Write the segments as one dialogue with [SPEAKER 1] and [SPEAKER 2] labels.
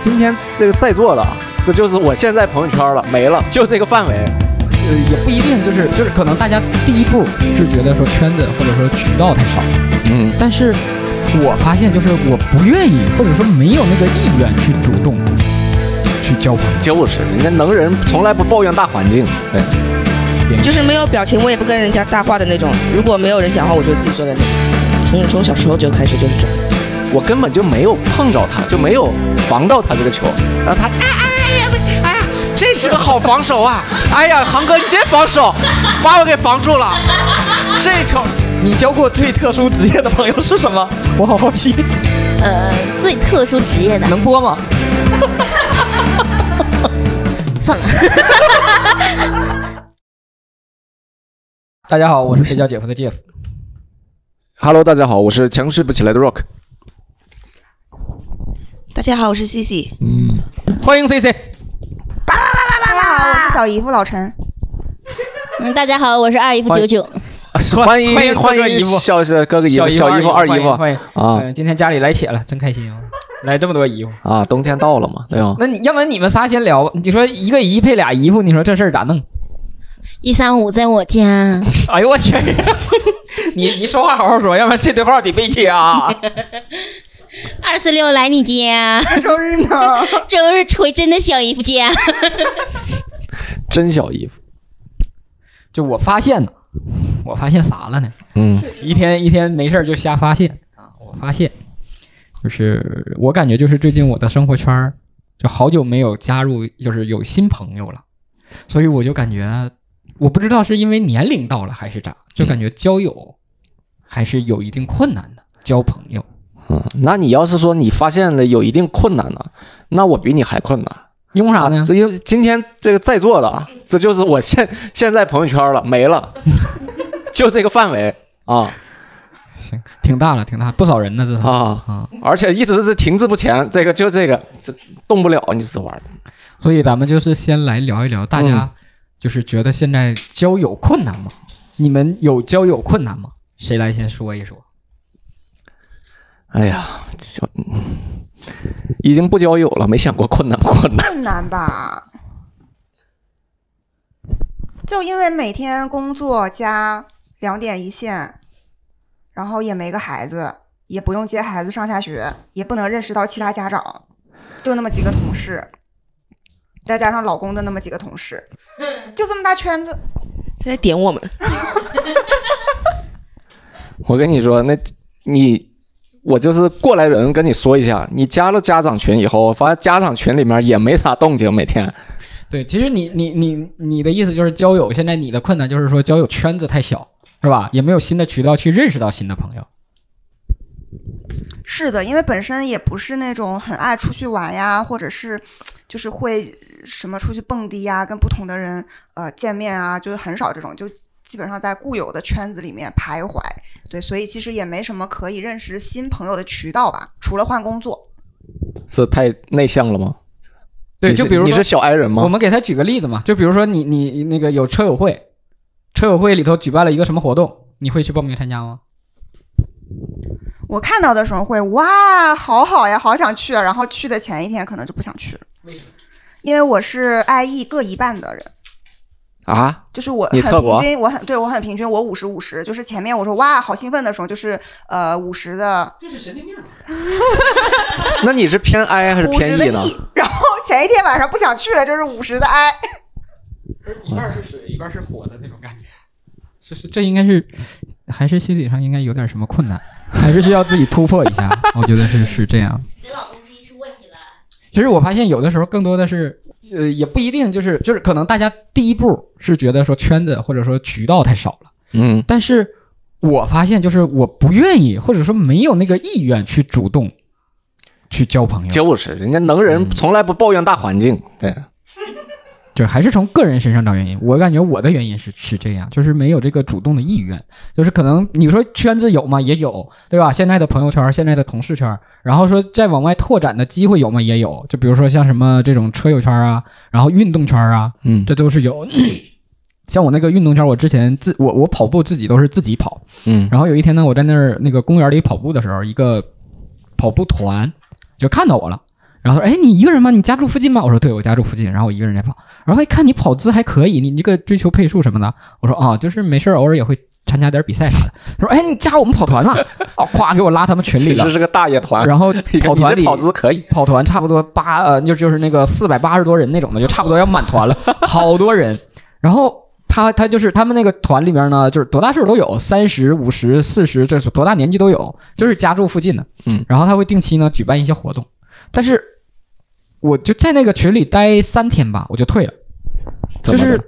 [SPEAKER 1] 今天这个在座的啊，这就是我现在朋友圈了，没了，就这个范围。
[SPEAKER 2] 呃，也不一定，就是就是可能大家第一步是觉得说圈子或者说渠道太少，
[SPEAKER 1] 嗯，
[SPEAKER 2] 但是我发现就是我不愿意或者说没有那个意愿去主动去交朋友。
[SPEAKER 1] 就是人家能人从来不抱怨大环境，对，
[SPEAKER 3] 就是没有表情，我也不跟人家搭话的那种。如果没有人讲话，我就自己坐在那里。从从小时候就开始就是这样。
[SPEAKER 1] 我根本就没有碰着他，就没有防到他这个球，然后他，哎哎哎呀，哎呀，这是个好防守啊！哎呀，航哥你真防守，把我给防住了，这球。
[SPEAKER 4] 你交过最特殊职业的朋友是什么？我好好奇，
[SPEAKER 5] 呃，最特殊职业的，
[SPEAKER 4] 能播吗？
[SPEAKER 5] 算了，
[SPEAKER 2] 大家好，我是谁叫姐夫的 Jeff。
[SPEAKER 1] Hello，大家好，我是强势不起来的 Rock。
[SPEAKER 3] 大家好，我是西西。
[SPEAKER 2] 欢迎 C C。
[SPEAKER 6] 大家好，我是小姨夫老陈。
[SPEAKER 5] 嗯，大家好，我是二姨夫九九。
[SPEAKER 1] 欢迎
[SPEAKER 2] 欢迎
[SPEAKER 1] 欢迎
[SPEAKER 2] 哥哥姨夫
[SPEAKER 1] 小小哥哥姨夫、
[SPEAKER 2] 小
[SPEAKER 1] 小姨夫、二姨夫
[SPEAKER 2] 欢迎
[SPEAKER 1] 啊
[SPEAKER 2] 嗯，今天家里来且了，真开心啊！来这么多姨夫，
[SPEAKER 1] 啊！冬天到了嘛，对吧？
[SPEAKER 2] 那你要不然你们仨先聊吧。你说一个姨配俩姨夫，你说这事儿咋弄？
[SPEAKER 5] 一三五在我家，
[SPEAKER 2] 哎呦我天！你你说话好好说，要不然这对话得被切啊！
[SPEAKER 5] 二四六来你家，
[SPEAKER 6] 周日呢？
[SPEAKER 5] 周日回真的小姨夫家。
[SPEAKER 1] 真小姨夫，
[SPEAKER 2] 就我发现呢，我发现啥了呢？
[SPEAKER 1] 嗯
[SPEAKER 2] 一天一天没事儿就瞎发现啊！我发现，就是我感觉就是最近我的生活圈儿就好久没有加入，就是有新朋友了，所以我就感觉，我不知道是因为年龄到了还是咋，就感觉交友还是有一定困难的，交朋友。
[SPEAKER 1] 嗯，那你要是说你发现了有一定困难呢，那我比你还困难。
[SPEAKER 2] 因为啥呢？
[SPEAKER 1] 这因为今天这个在座的啊，这就是我现 现在朋友圈了，没了，就这个范围啊
[SPEAKER 2] 行，挺大了，挺大，不少人呢，这是
[SPEAKER 1] 啊，
[SPEAKER 2] 啊。
[SPEAKER 1] 而且一直是停滞不前，这个就这个这动不了，你这玩意儿。
[SPEAKER 2] 所以咱们就是先来聊一聊，大家就是觉得现在交友困难吗？你们有交友困难吗？谁来先说一说？
[SPEAKER 1] 哎呀，就嗯已经不交友了，没想过困难不困难。
[SPEAKER 6] 困难吧？就因为每天工作加两点一线，然后也没个孩子，也不用接孩子上下学，也不能认识到其他家长，就那么几个同事，再加上老公的那么几个同事，就这么大圈子。
[SPEAKER 3] 他在点我们，
[SPEAKER 1] 我跟你说，那你我就是过来人，跟你说一下，你加了家长群以后，发现家长群里面也没啥动静，每天。
[SPEAKER 2] 对，其实你你你你的意思就是交友，现在你的困难就是说交友圈子太小，是吧？也没有新的渠道去认识到新的朋友。
[SPEAKER 6] 是的，因为本身也不是那种很爱出去玩呀，或者是就是会什么出去蹦迪呀，跟不同的人呃见面啊，就是很少这种，就基本上在固有的圈子里面徘徊。对，所以其实也没什么可以认识新朋友的渠道吧，除了换工作。
[SPEAKER 1] 是太内向了吗？
[SPEAKER 2] 对，就比如说
[SPEAKER 1] 你是小 I 人吗？
[SPEAKER 2] 我们给他举个例子嘛，就比如说你你那个有车友会，车友会里头举办了一个什么活动，你会去报名参加吗？
[SPEAKER 6] 我看到的时候会哇，好好呀，好想去啊，然后去的前一天可能就不想去了。为什么因为我是 IE 各一半的人，
[SPEAKER 1] 啊，
[SPEAKER 6] 就是我很平均，我很对我很平均，我五十五十，就是前面我说哇好兴奋的时候，就是呃五十的
[SPEAKER 2] 这是神经病。
[SPEAKER 1] 那你是偏 I 还是偏 E 呢
[SPEAKER 6] ？E，然后前一天晚上不想去了，就是五十的 I。
[SPEAKER 2] 一半是水，一半是火的那种感觉。这是这应该是，还是心理上应该有点什么困难，还是需要自己突破一下。我觉得是是这样。
[SPEAKER 5] 你老公这一出问题了。
[SPEAKER 2] 其实我发现有的时候更多的是，呃，也不一定就是就是可能大家第一步是觉得说圈子或者说渠道太少了，
[SPEAKER 1] 嗯。
[SPEAKER 2] 但是我发现就是我不愿意或者说没有那个意愿去主动去交朋友，
[SPEAKER 1] 就是人家能人从来不抱怨大环境，对，
[SPEAKER 2] 就还是从个人身上找原因。我感觉我的原因是是这样，就是没有这个主动的意愿，就是可能你说圈子有吗？也有，对吧？现在的朋友圈，现在的同事圈，然后说再往外拓展的机会有吗？也有，就比如说像什么这种车友圈啊，然后运动圈啊，
[SPEAKER 1] 嗯
[SPEAKER 2] 这都是有。像我那个运动圈，我之前自我我跑步自己都是自己跑，
[SPEAKER 1] 嗯
[SPEAKER 2] 然后有一天呢，我在那儿那个公园里跑步的时候，一个跑步团就看到我了，然后说：“哎，你一个人吗？你家住附近吗？”我说：“对，我家住附近。”然后我一个人在跑，然后一看你跑姿还可以，你这个追求配速什么的，我说：“啊，就是没事儿偶尔也会参加点比赛啥的。”他说：“哎，你加我们跑团了？” 哦，咵给我拉他们群里了
[SPEAKER 1] 其实。是个大爷团，
[SPEAKER 2] 然后 跑团里
[SPEAKER 1] 跑姿可以，
[SPEAKER 2] 跑团差不多八呃，就就是那个四百八十多人那种的，就差不多要满团了，好多人。然后他他就是他们那个团里面呢，就是多大岁数都有，三十五十、四十，这是多大年纪都有，就是家住附近的。
[SPEAKER 1] 嗯，
[SPEAKER 2] 然后他会定期呢举办一些活动，但是我就在那个群里待三天吧，我就退了，就是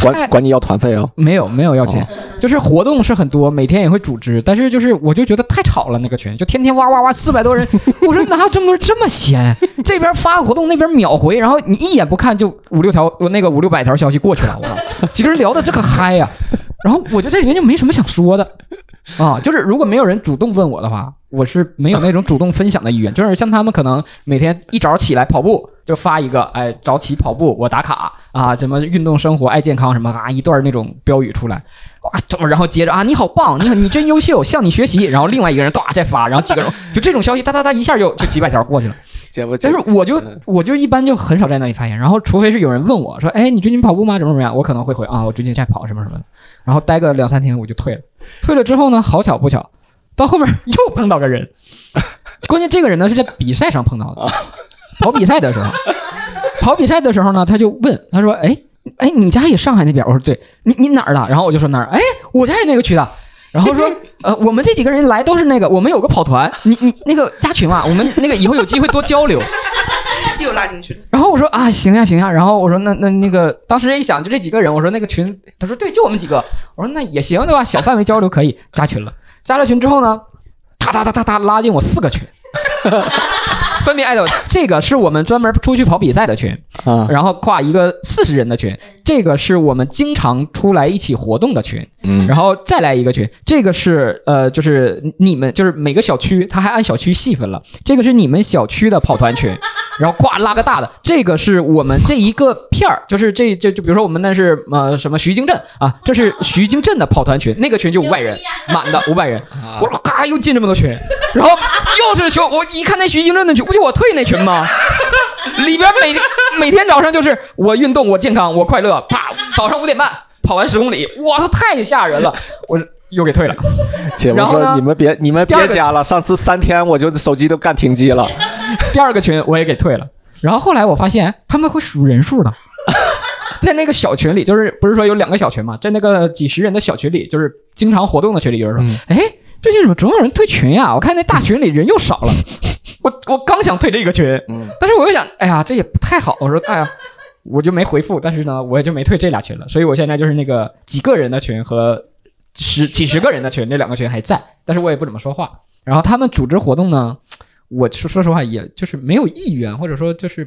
[SPEAKER 1] 管管你要团费哦，
[SPEAKER 2] 没有没有要钱，就是活动是很多，每天也会组织，但是就是我就觉得太吵了，那个群就天天哇哇哇四百多人，我说哪有这么多人这么闲？这边发个活动，那边秒回，然后你一眼不看就五六条，那个五六百条消息过去了，我操，几个人聊的这可嗨呀、然后我觉得这里面就没什么想说的啊，就是如果没有人主动问我的话，我是没有那种主动分享的意愿。就是像他们可能每天一早起来跑步，就发一个哎早起跑步我打卡啊，什么运动生活爱健康什么啊一段那种标语出来，哇，怎么然后接着啊你好棒，你好你真优秀，向你学习，然后另外一个人唰再发，然后几个人就这种消息哒哒哒一下就就几百条过去了。
[SPEAKER 1] 姐夫，
[SPEAKER 2] 但是我就我就一般就很少在那里发言，然后除非是有人问我说，哎，你最近跑步吗？怎么怎么样？我可能会回啊，我最近在跑什么什么的，然后待个两三天我就退了。退了之后呢，好巧不巧，到后面 又碰到个人，关键这个人呢是在比赛上碰到的，跑比赛的时候，跑比赛的时候呢，他就问他说，哎哎，你家也上海那边？我说对，你你哪儿的？然后我就说哪儿，哎，我家也那个区的。然后说，呃，我们这几个人来都是那个，我们有个跑团，你你那个加群嘛，我们那个以后有机会多交流。
[SPEAKER 3] 又拉进去了。
[SPEAKER 2] 然后我说啊，行呀行呀。然后我说那那那个，当时一想就这几个人，我说那个群，他说对，就我们几个。我说那也行对吧？小范围交流可以，加群了。加了群之后呢，哒哒哒哒哒拉进我四个群，分别艾特。这个是我们专门出去跑比赛的群，
[SPEAKER 1] 啊，
[SPEAKER 2] 然后跨一个四十人的群，这个是我们经常出来一起活动的群，
[SPEAKER 1] 嗯
[SPEAKER 2] 然后再来一个群，这个是呃，就是你们就是每个小区，他还按小区细分了，这个是你们小区的跑团群，然后咵拉个大的，这个是我们这一个片儿，就是这这就比如说我们那是呃什么徐泾镇啊，这是徐泾镇的跑团群，那个群就五百人，满的五百人，我说咔又进这么多群，然后又是群，我一看那徐泾镇的群，不就我退那群吗？里边每每天早上就是我运动，我健康，我快乐，啪，早上五点半跑完十公里，我，操，太吓人了，我又给退了。
[SPEAKER 1] 姐夫
[SPEAKER 2] 然后呢？
[SPEAKER 1] 说你们别你们别加了，上次三天我就手机都干停机了，
[SPEAKER 2] 第二个群我也给退了。然后后来我发现他们会数人数的，在那个小群里，就是不是说有两个小群嘛，在那个几十人的小群里，就是经常活动的群里，有人说，哎、最近怎么总有人退群呀、我看那大群里人又少了。我我刚想退这个群，但是我又想，哎呀，这也不太好。我说，哎呀，我就没回复。但是呢，我也就没退这俩群了。所以我现在就是那个几个人的群和十几十个人的群，那两个群还在，但是我也不怎么说话。然后他们组织活动呢，我说说实话，也就是没有意愿，或者说就是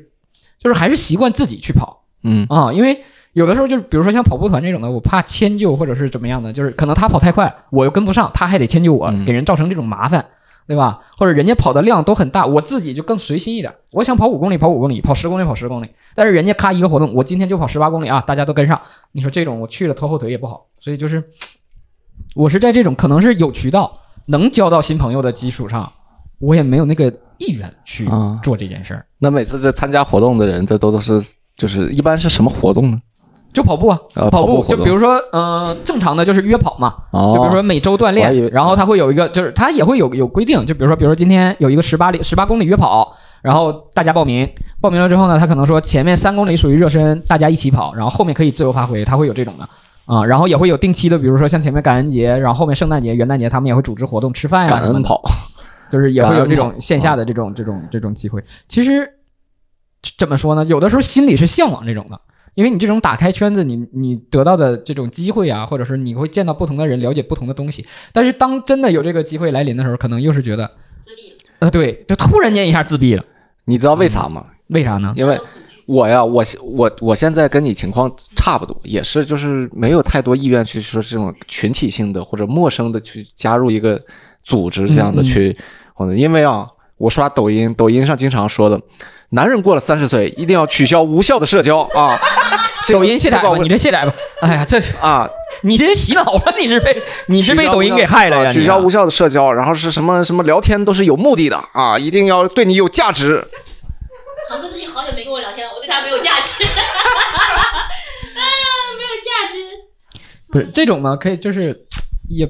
[SPEAKER 2] 就是还是习惯自己去跑
[SPEAKER 1] 嗯
[SPEAKER 2] 啊，因为有的时候就是比如说像跑步团这种的，我怕迁就或者是怎么样的，就是可能他跑太快，我又跟不上，他还得迁就我，
[SPEAKER 1] 嗯
[SPEAKER 2] 给人造成这种麻烦。对吧？或者人家跑的量都很大，我自己就更随心一点。我想跑五公里，跑五公里；跑十公里，跑十公里。但是人家咔一个活动，我今天就跑十八公里啊，大家都跟上。你说这种我去了拖后腿也不好，所以就是我是在这种可能是有渠道能交到新朋友的基础上，我也没有那个意愿去
[SPEAKER 1] 啊。
[SPEAKER 2] 做这件事儿。
[SPEAKER 1] 那每次这参加活动的人，这都都是就是一般是什么活动呢？
[SPEAKER 2] 就跑步啊，
[SPEAKER 1] 呃
[SPEAKER 2] 跑步就比如说，嗯、正常的就是约跑嘛，
[SPEAKER 1] 哦。
[SPEAKER 2] 就比如说每周锻炼，然后他会有一个，就是他也会有有规定，就比如说，比如说今天有一个十八里十八公里约跑，然后大家报名，报名了之后呢，他可能说前面三公里属于热身，大家一起跑，然后后面可以自由发挥，他会有这种的。啊，然后也会有定期的，比如说像前面感恩节，然后后面圣诞节、元旦节，他们也会组织活动吃饭呀、什么的。
[SPEAKER 1] 感恩跑，
[SPEAKER 2] 就是也会有这种线下的这种这种这种机会。其实怎么说呢？有的时候心里是向往这种的，因为你这种打开圈子，你你得到的这种机会啊，或者是你会见到不同的人，了解不同的东西。但是当真的有这个机会来临的时候，可能又是觉得
[SPEAKER 5] 自闭了。
[SPEAKER 2] 呃，对，就突然间一下自闭了，
[SPEAKER 1] 你知道为啥吗？
[SPEAKER 2] 为啥呢？
[SPEAKER 1] 因为我呀，我我我现在跟你情况差不多，也是就是没有太多意愿去说这种群体性的或者陌生的去加入一个组织这样的
[SPEAKER 2] 嗯嗯
[SPEAKER 1] 去，或者因为啊，我刷抖音，抖音上经常说的，男人过了三十岁一定要取消无效的社交啊。这个
[SPEAKER 2] 抖音卸载吧，你这卸载吧。哎呀，这
[SPEAKER 1] 啊，
[SPEAKER 2] 你这洗脑了，你是被你是被抖音给害了呀？
[SPEAKER 1] 取消无效的社交，然后是什么什么聊天都是有目的的啊，一定要对你有价值。
[SPEAKER 5] 堂哥最近好久没跟我聊天了，我对他没有价值。啊，没有价值。
[SPEAKER 2] 不是这种嘛？可以就是也。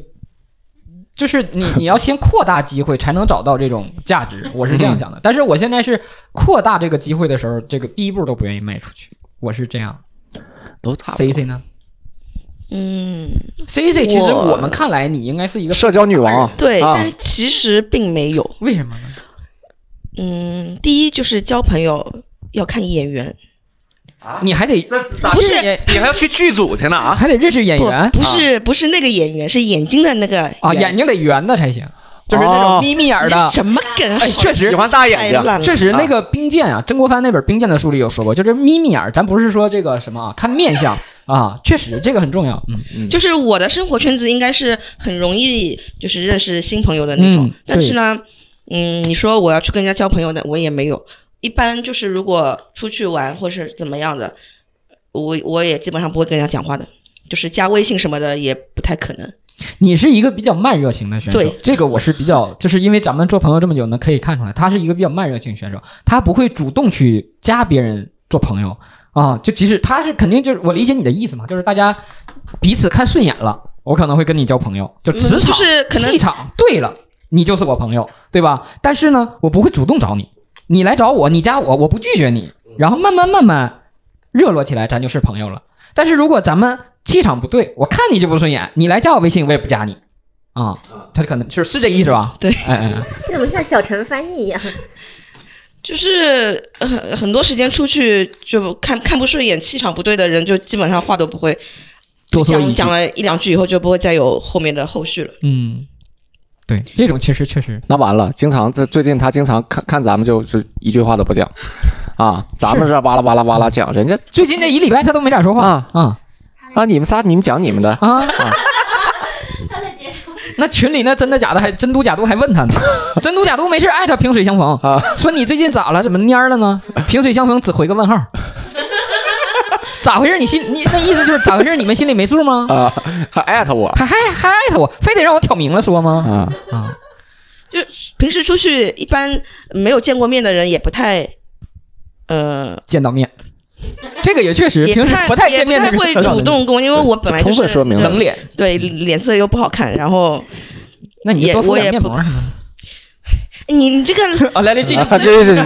[SPEAKER 2] 就是你，你要先扩大机会，才能找到这种价值。我是这样想的，但是我现在是扩大这个机会的时候，这个第一步都不愿意迈出去。我是这样。
[SPEAKER 1] 都差不多
[SPEAKER 2] C C 呢
[SPEAKER 3] 嗯
[SPEAKER 2] ，？C C 其实
[SPEAKER 3] 我
[SPEAKER 2] 我们看来你应该是一个
[SPEAKER 1] 社交女王
[SPEAKER 3] 对，
[SPEAKER 1] 啊
[SPEAKER 3] 但其实并没有。
[SPEAKER 2] 为什么呢？
[SPEAKER 3] 嗯，第一就是交朋友要看眼缘，
[SPEAKER 2] 你还得
[SPEAKER 3] 不是
[SPEAKER 1] 你还要去剧组去呢啊？
[SPEAKER 2] 还得认识演员
[SPEAKER 3] 不是不是那个演员，是眼睛的那个
[SPEAKER 2] 啊，眼睛得圆的才行，就是那种
[SPEAKER 1] 哦
[SPEAKER 2] 眯眯眼儿的。
[SPEAKER 3] 什么梗啊？
[SPEAKER 2] 哎，确实
[SPEAKER 1] 喜欢大眼睛
[SPEAKER 2] 确实，那个冰剑啊，曾国藩那本《冰剑》的书里有说过，就是眯眯眼，咱不是说这个什么啊，看面相啊，确实这个很重要。嗯，
[SPEAKER 3] 就是我的生活圈子应该是很容易就是认识新朋友的那种，
[SPEAKER 2] 嗯
[SPEAKER 3] 但是呢，嗯，你说我要去跟人家交朋友的，我也没有。一般就是如果出去玩或是怎么样的，我我也基本上不会跟人家讲话的，就是加微信什么的也不太可能。
[SPEAKER 2] 你是一个比较慢热型的选手，
[SPEAKER 3] 对
[SPEAKER 2] 这个我是比较，就是因为咱们做朋友这么久呢，可以看出来，他是一个比较慢热型选手，他不会主动去加别人做朋友啊，就即使他是肯定就是我理解你的意思嘛，就是大家彼此看顺眼了，我可能会跟你交朋友，就磁场、
[SPEAKER 3] 嗯就是可能
[SPEAKER 2] 气场对了，你就是我朋友，对吧？但是呢，我不会主动找你，你来找我，你加我，我不拒绝你，然后慢慢慢慢热络起来，咱就是朋友了。但是如果咱们气场不对，我看你就不顺眼，你来加我微信，我也不加你，啊，他可能是是这意思吧？
[SPEAKER 3] 对，
[SPEAKER 2] 哎哎，哎
[SPEAKER 5] 你怎么像小陈翻译一样？
[SPEAKER 3] 就是呃很很多时间出去就看看不顺眼、气场不对的人，就基本上话都不会
[SPEAKER 2] 多说
[SPEAKER 3] 讲讲了一两句以后，就不会再有后面的后续了。
[SPEAKER 2] 嗯，对，这种其实确实
[SPEAKER 1] 那完了，经常这最近他经常看看咱们就是一句话都不讲，啊，咱们这哇啦哇啦哇啦讲，人家
[SPEAKER 2] 最近这一礼拜他都没咋说话
[SPEAKER 1] 啊
[SPEAKER 2] 啊
[SPEAKER 1] 啊，你们仨你们讲你们的，
[SPEAKER 2] 啊！那群里那真的假的还真嘟假嘟还问他呢，真嘟假嘟没事艾特萍水相逢
[SPEAKER 1] 啊，
[SPEAKER 2] 说你最近咋了？怎么蔫儿了呢？萍水相逢只回个问号，咋回事？你心你那意思就是咋回事？你们心里没数吗？
[SPEAKER 1] 啊，还艾特我
[SPEAKER 2] 还还还艾特我，非得让我挑明了说吗？
[SPEAKER 1] 啊，
[SPEAKER 2] 啊，就
[SPEAKER 3] 平时出去一般没有见过面的人也不太，呃，
[SPEAKER 2] 见到面，这个也确实平时
[SPEAKER 3] 不太
[SPEAKER 2] 见面的人
[SPEAKER 3] 不太会主动跟我，因为我本来就
[SPEAKER 1] 充分
[SPEAKER 3] 是
[SPEAKER 1] 说明
[SPEAKER 2] 冷脸，
[SPEAKER 3] 对脸色又不好看，然后
[SPEAKER 2] 那你
[SPEAKER 3] 也。你你这个
[SPEAKER 2] 啊，来来继续
[SPEAKER 1] 啊，这这这，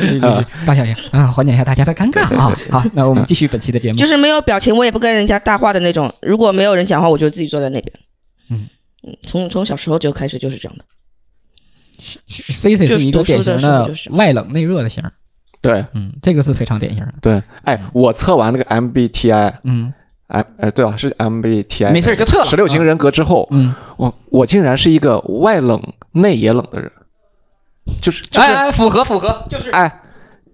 [SPEAKER 2] 继续继续，大小爷啊，缓解一下大家的尴尬啊。好，那我们继续本期的节目。
[SPEAKER 3] 就是没有表情，我也不跟人家搭话的那种。如果没有人讲话，我就自己坐在那边。
[SPEAKER 2] 嗯
[SPEAKER 3] 嗯，从从小时候就开始就是这样的。
[SPEAKER 2] C C 是一个典型
[SPEAKER 3] 的
[SPEAKER 2] 外冷内热的型，
[SPEAKER 1] 对
[SPEAKER 2] 嗯，这个是非常典型的。
[SPEAKER 1] 对，哎，我测完那个 MBTI，
[SPEAKER 2] 嗯
[SPEAKER 1] 哎哎，对啊，是 MBTI，
[SPEAKER 2] 没事就测了
[SPEAKER 1] 十六型人格之后，
[SPEAKER 2] 嗯，
[SPEAKER 1] 我我竟然是一个外冷内也冷的人，就是就是
[SPEAKER 2] 哎哎，符合符合，就是
[SPEAKER 1] 哎，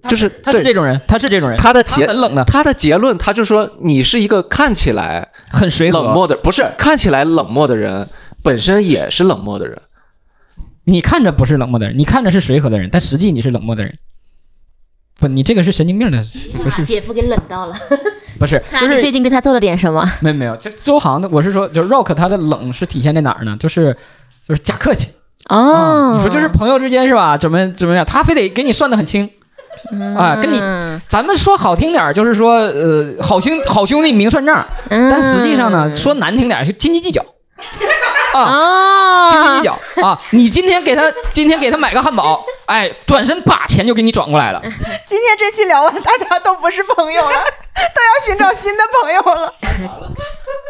[SPEAKER 1] 就是
[SPEAKER 2] 他是这种人，他是这种人，
[SPEAKER 1] 他的结
[SPEAKER 2] 很冷的，
[SPEAKER 1] 他的结论，他就说你是一个看起来
[SPEAKER 2] 很随和。
[SPEAKER 1] 冷漠的，不是看起来冷漠的人，本身也是冷漠的人。
[SPEAKER 2] 你看着不是冷漠的人，你看着是随和的人，但实际你是冷漠的人。不，你这个是神经病的，不
[SPEAKER 5] 把
[SPEAKER 2] 是
[SPEAKER 5] 姐夫给冷到了。
[SPEAKER 2] 不是，就是最
[SPEAKER 5] 近对他做了点什么？
[SPEAKER 2] 没有没有，就周航的，我是说，就是 Rock 他的冷是体现在哪儿呢？就是就是假客气啊、
[SPEAKER 5] 哦，
[SPEAKER 2] 你说就是朋友之间是吧？怎么怎么样？他非得给你算的很清。啊跟你
[SPEAKER 5] 嗯
[SPEAKER 2] 咱们说好听点儿，就是说呃，好兄好兄弟明算账，
[SPEAKER 5] 嗯
[SPEAKER 2] 但实际上呢，说难听点儿就斤斤计较啊，金鸡
[SPEAKER 5] 哦，
[SPEAKER 2] 脚啊！你今天给他 今天给他买个汉堡，哎，转身把钱就给你转过来了。
[SPEAKER 6] 今天这期聊完，大家都不是朋友了，都要寻找新的朋友了。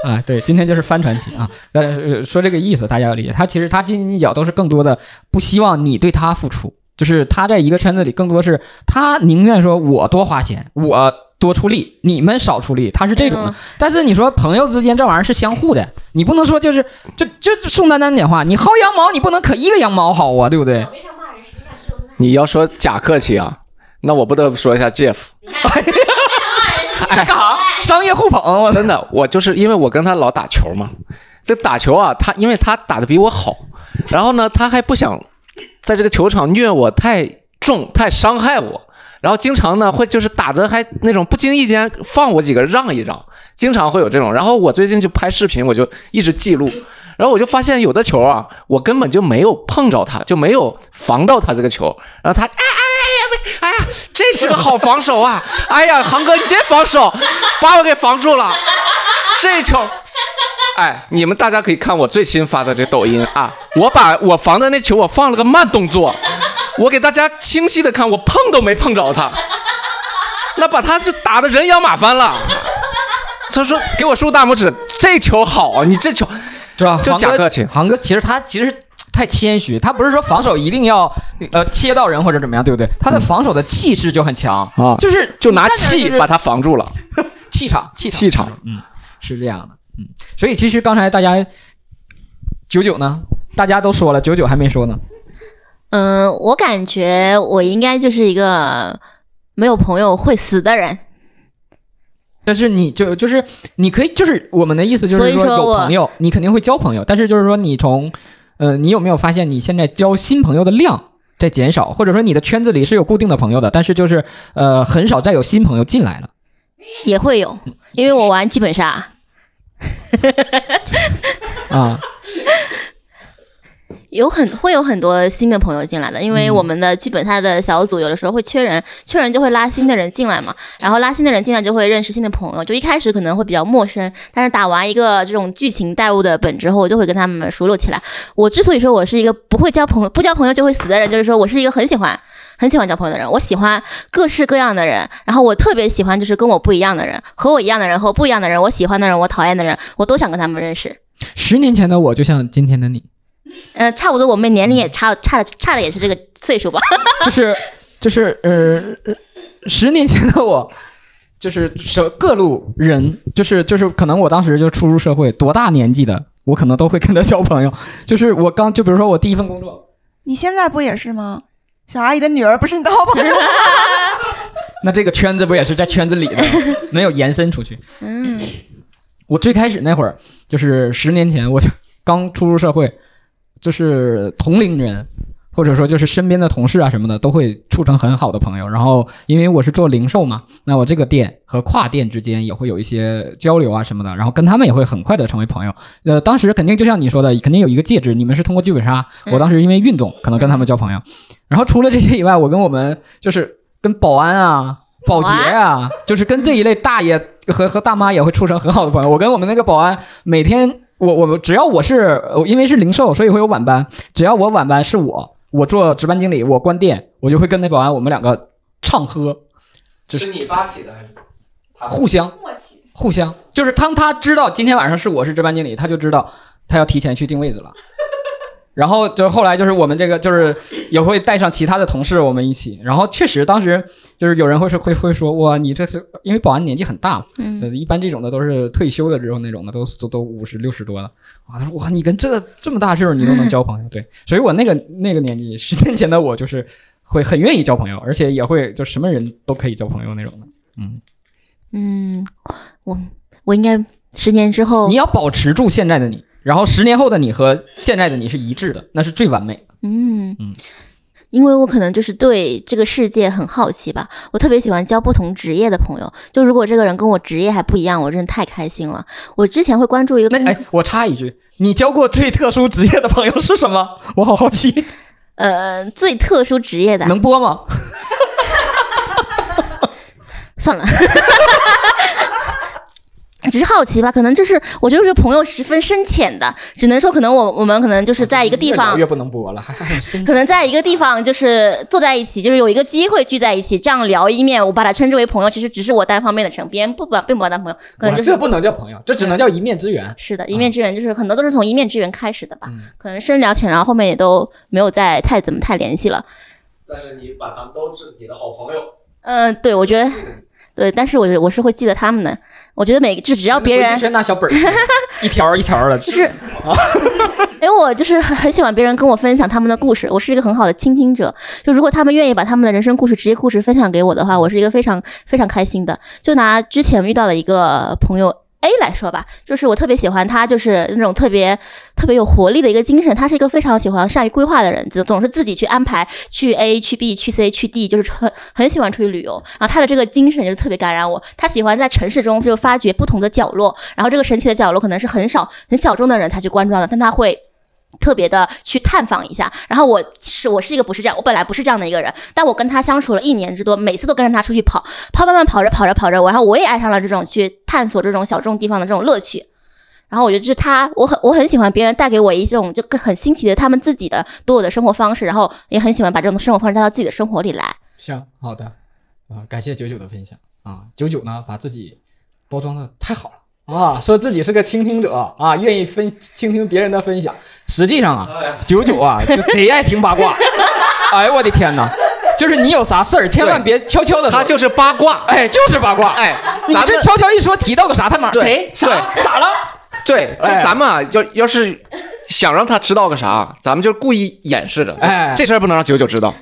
[SPEAKER 2] 啊，对，今天就是翻传奇啊。呃说这个意思，大家要理解。他其实他斤斤计较都是更多的不希望你对他付出，就是他在一个圈子里更多是他宁愿说我多花钱，我多出力，你们少出力，他是这种的。
[SPEAKER 5] 嗯
[SPEAKER 2] 但是你说朋友之间这玩意儿是相互的，你不能说就是就就宋丹丹点话，你薅羊毛你不能可一个羊毛薅啊，对不对？
[SPEAKER 1] 你要说假客气啊，那我不得不说一下 Jeff。
[SPEAKER 2] 干啥？商业互捧，我！
[SPEAKER 1] 真的，我就是因为我跟他老打球嘛，这打球啊，他因为他打的比我好，然后呢，他还不想在这个球场虐我太重，太伤害我，然后经常呢会就是打着还那种不经意间放我几个让一让，经常会有这种。然后我最近就拍视频，我就一直记录。然后我就发现有的球啊，我根本就没有碰着他，就没有防到他这个球。然后他，哎哎哎呀，哎呀，这是个好防守啊！哎呀，航哥，你这防守把我给防住了。这球，哎，你们大家可以看我最新发的这抖音啊，我把我防的那球我放了个慢动作，我给大家清晰的看，我碰都没碰着他，那把他就打的人仰马翻了。他说给我竖大拇指，这球好啊，你这球
[SPEAKER 2] 是吧？
[SPEAKER 1] 就假客气
[SPEAKER 2] 航哥其实他其实太谦虚，他不是说防守一定要呃切到人或者怎么样，对不对？他的防守的气势就很强
[SPEAKER 1] 啊
[SPEAKER 2] 就是
[SPEAKER 1] 就拿气把他防住了。
[SPEAKER 2] 气场气场
[SPEAKER 1] 气场，
[SPEAKER 2] 嗯，是这样的，嗯。所以其实刚才大家九九呢，大家都说了，九九还没说呢。
[SPEAKER 5] 嗯，我感觉我应该就是一个没有朋友会死的人。
[SPEAKER 2] 但是你就就是你可以就是我们的意思就是说有朋友，你肯定会交朋友，但是就是说你从呃你有没有发现你现在交新朋友的量在减少，或者说你的圈子里是有固定的朋友的，但是就是呃很少再有新朋友进来了。
[SPEAKER 5] 也会有，因为我玩剧本杀，
[SPEAKER 2] 啊，
[SPEAKER 5] 有很会有很多新的朋友进来的，因为
[SPEAKER 2] 嗯
[SPEAKER 5] 我们的剧本杀的小组有的时候会缺人，缺人就会拉新的人进来嘛，然后拉新的人进来就会认识新的朋友，就一开始可能会比较陌生，但是打完一个这种剧情带入的本之后，我就会跟他们熟络起来。我之所以说我是一个不会交朋友、不交朋友就会死的人，就是说我是一个很喜欢。很喜欢交朋友的人，我喜欢各式各样的人，然后我特别喜欢就是跟我不一样的人，和我一样的人和我不一样的人，我喜欢的人，我讨厌的人，我都想跟他们认识。
[SPEAKER 2] 十年前的我就像今天的你，
[SPEAKER 5] 嗯、差不多，我们年龄也差差的差的也是这个岁数吧。
[SPEAKER 2] 就是就是呃，十年前的我，就是是各路人，就是就是可能我当时就初入社会，多大年纪的，我可能都会跟他交朋友。就是我刚就比如说我第一份工作，
[SPEAKER 6] 你现在不也是吗？小阿姨的女儿不是你的好朋友？
[SPEAKER 2] 那这个圈子不也是在圈子里的，没有延伸出去。
[SPEAKER 5] 嗯，
[SPEAKER 2] 我最开始那会儿，就是十年前，我就刚初入社会，就是同龄人，或者说就是身边的同事啊什么的，都会处成很好的朋友。然后因为我是做零售嘛，那我这个店和跨店之间也会有一些交流啊什么的，然后跟他们也会很快的成为朋友。呃，当时肯定就像你说的，肯定有一个介质，你们是通过剧本杀，我当时因为运动可能跟他们交朋友。然后除了这些以外，我跟我们就是跟保安啊。保洁啊，就是跟这一类大爷和和大妈也会处成很好的朋友。我跟我们那个保安每天，我我只要我是因为是零售，所以会有晚班。只要我晚班是我，我做值班经理，我关店，我就会跟那保安我们两个唱喝，
[SPEAKER 1] 是你发起的还是？
[SPEAKER 2] 互相互相，就是当他知道今天晚上是我是值班经理，他就知道他要提前去定位子了。然后就后来就是我们这个就是也会带上其他的同事，我们一起。然后确实当时就是有人会说会会说哇，你这是因为保安年纪很大嘛，
[SPEAKER 5] 嗯
[SPEAKER 2] 呃，一般这种的都是退休的之后那种的，都都都五十六十多了。啊，他说哇，你跟这这么大岁数你都能交朋友，对，所以我那个那个年纪，十年前的我就是会很愿意交朋友，而且也会就什么人都可以交朋友那种的。嗯，
[SPEAKER 5] 嗯，我我应该十年之后，
[SPEAKER 2] 你要保持住现在的你，然后十年后的你和现在的你是一致的，那是最完美的。
[SPEAKER 5] 嗯
[SPEAKER 2] 嗯
[SPEAKER 5] 因为我可能就是对这个世界很好奇吧，我特别喜欢交不同职业的朋友。就如果这个人跟我职业还不一样，我真的太开心了。我之前会关注一个
[SPEAKER 2] 哎，我插一句，你交过最特殊职业的朋友是什么？我好好奇，
[SPEAKER 5] 呃最特殊职业的，
[SPEAKER 2] 能播吗？
[SPEAKER 5] 算了，只是好奇吧，可能就是我觉得这个朋友十分深浅的，只能说可能我我们可能就是在一个地方
[SPEAKER 2] 越越不能播了，还还很深
[SPEAKER 5] 可能在一个地方就是坐在一起，就是有一个机会聚在一起，这样聊一面，我把它称之为朋友，其实只是我单方面的称，别人不把并不把他当朋友，可能就是
[SPEAKER 2] 这不能叫朋友，这只能叫一面之缘。
[SPEAKER 5] 是的，一面之缘就是很多都是从一面之缘开始的吧，
[SPEAKER 2] 嗯。
[SPEAKER 5] 可能深聊浅聊，后面也都没有再太怎么太联系了。
[SPEAKER 1] 但是你把他们都是你的好朋友，
[SPEAKER 5] 嗯、对，我觉得对，但是我我是会记得他们的，我觉得每就只要别人
[SPEAKER 2] 先拿小本儿，一条一条的，
[SPEAKER 5] 就是啊，因为我就是很很喜欢别人跟我分享他们的故事，我是一个很好的倾听者。就如果他们愿意把他们的人生故事、职业故事分享给我的话，我是一个非常非常开心的。就拿之前遇到的一个朋友 A 来说吧，就是我特别喜欢他，就是那种特别特别有活力的一个精神。他是一个非常喜欢善于规划的人，总总是自己去安排去 A 去 B 去 C 去 D，就是很很喜欢出去旅游。然后他的这个精神就特别感染我。他喜欢在城市中就发掘不同的角落，然后这个神奇的角落可能是很少很小众的人才去关注到的，但他会。特别的去探访一下，然后我是我是一个不是这样，我本来不是这样的一个人，但我跟他相处了一年之多，每次都跟着他出去跑，跑慢慢跑着跑着跑着，然后我也爱上了这种去探索这种小众地方的这种乐趣。然后我觉得就是他，我很我很喜欢别人带给我一种就很新奇的他们自己的独有的生活方式，然后也很喜欢把这种生活方式带到自己的生活里来。
[SPEAKER 2] 行，好的，啊，感谢九九的分享啊，九九呢把自己包装的太好了啊，说自己是个倾听者啊，愿意分倾听别人的分享，实际上啊，九九啊 就贼爱听八卦，哎呦我的天哪！就是你有啥事儿，千万别悄悄的，
[SPEAKER 1] 他就是八卦，
[SPEAKER 2] 哎，就是八卦，
[SPEAKER 1] 哎，
[SPEAKER 2] 你
[SPEAKER 1] 咱们
[SPEAKER 2] 这悄悄一说提到个啥，他马上谁啥
[SPEAKER 1] 对
[SPEAKER 2] 咋了？
[SPEAKER 1] 对，就
[SPEAKER 2] 哎
[SPEAKER 1] 咱们啊，要要是想让他知道个啥，咱们就故意掩饰着，
[SPEAKER 2] 哎
[SPEAKER 1] 这事儿不能让九九知道。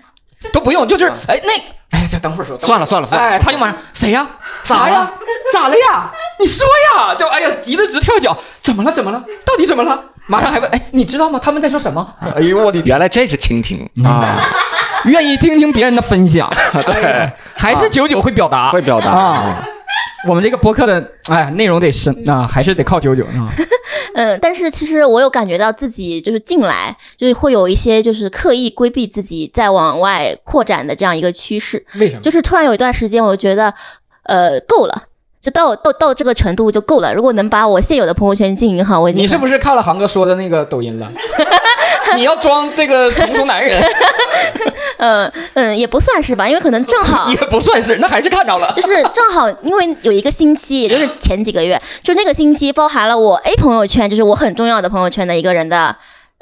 [SPEAKER 2] 都不用，就是哎那哎，再等会儿说，
[SPEAKER 1] 算了算了算了
[SPEAKER 2] 哎，他就马上谁呀？咋呀？咋了呀？你说呀？就哎呀，急得直跳脚，怎么了？怎么了？到底怎么了？马上还问，哎，你知道吗？他们在说什么？哎呦我的，
[SPEAKER 1] 原来这是倾听啊，
[SPEAKER 2] 愿意听听别人的分享，
[SPEAKER 1] 对
[SPEAKER 2] 哎还是九九会表达，
[SPEAKER 1] 会表达
[SPEAKER 2] 啊。我们这个播客的哎内容得深啊，还是得靠九九啊。
[SPEAKER 5] 嗯，但是其实我有感觉到自己就是进来，就是会有一些就是刻意规避自己在往外扩展的这样一个趋势。
[SPEAKER 2] 为什么？
[SPEAKER 5] 就是突然有一段时间，我觉得，呃，够了，就到到到这个程度就够了。如果能把我现有的朋友圈经营好，我已经
[SPEAKER 2] 你是不是看了航哥说的那个抖音了？你要装这个成熟男人，
[SPEAKER 5] 嗯 嗯，也不算是吧，因为可能正好
[SPEAKER 2] 也不算是，那还是看着了。
[SPEAKER 5] 就是正好，因为有一个星期，也就是前几个月，就那个星期包含了我 A 朋友圈，就是我很重要的朋友圈的一个人的。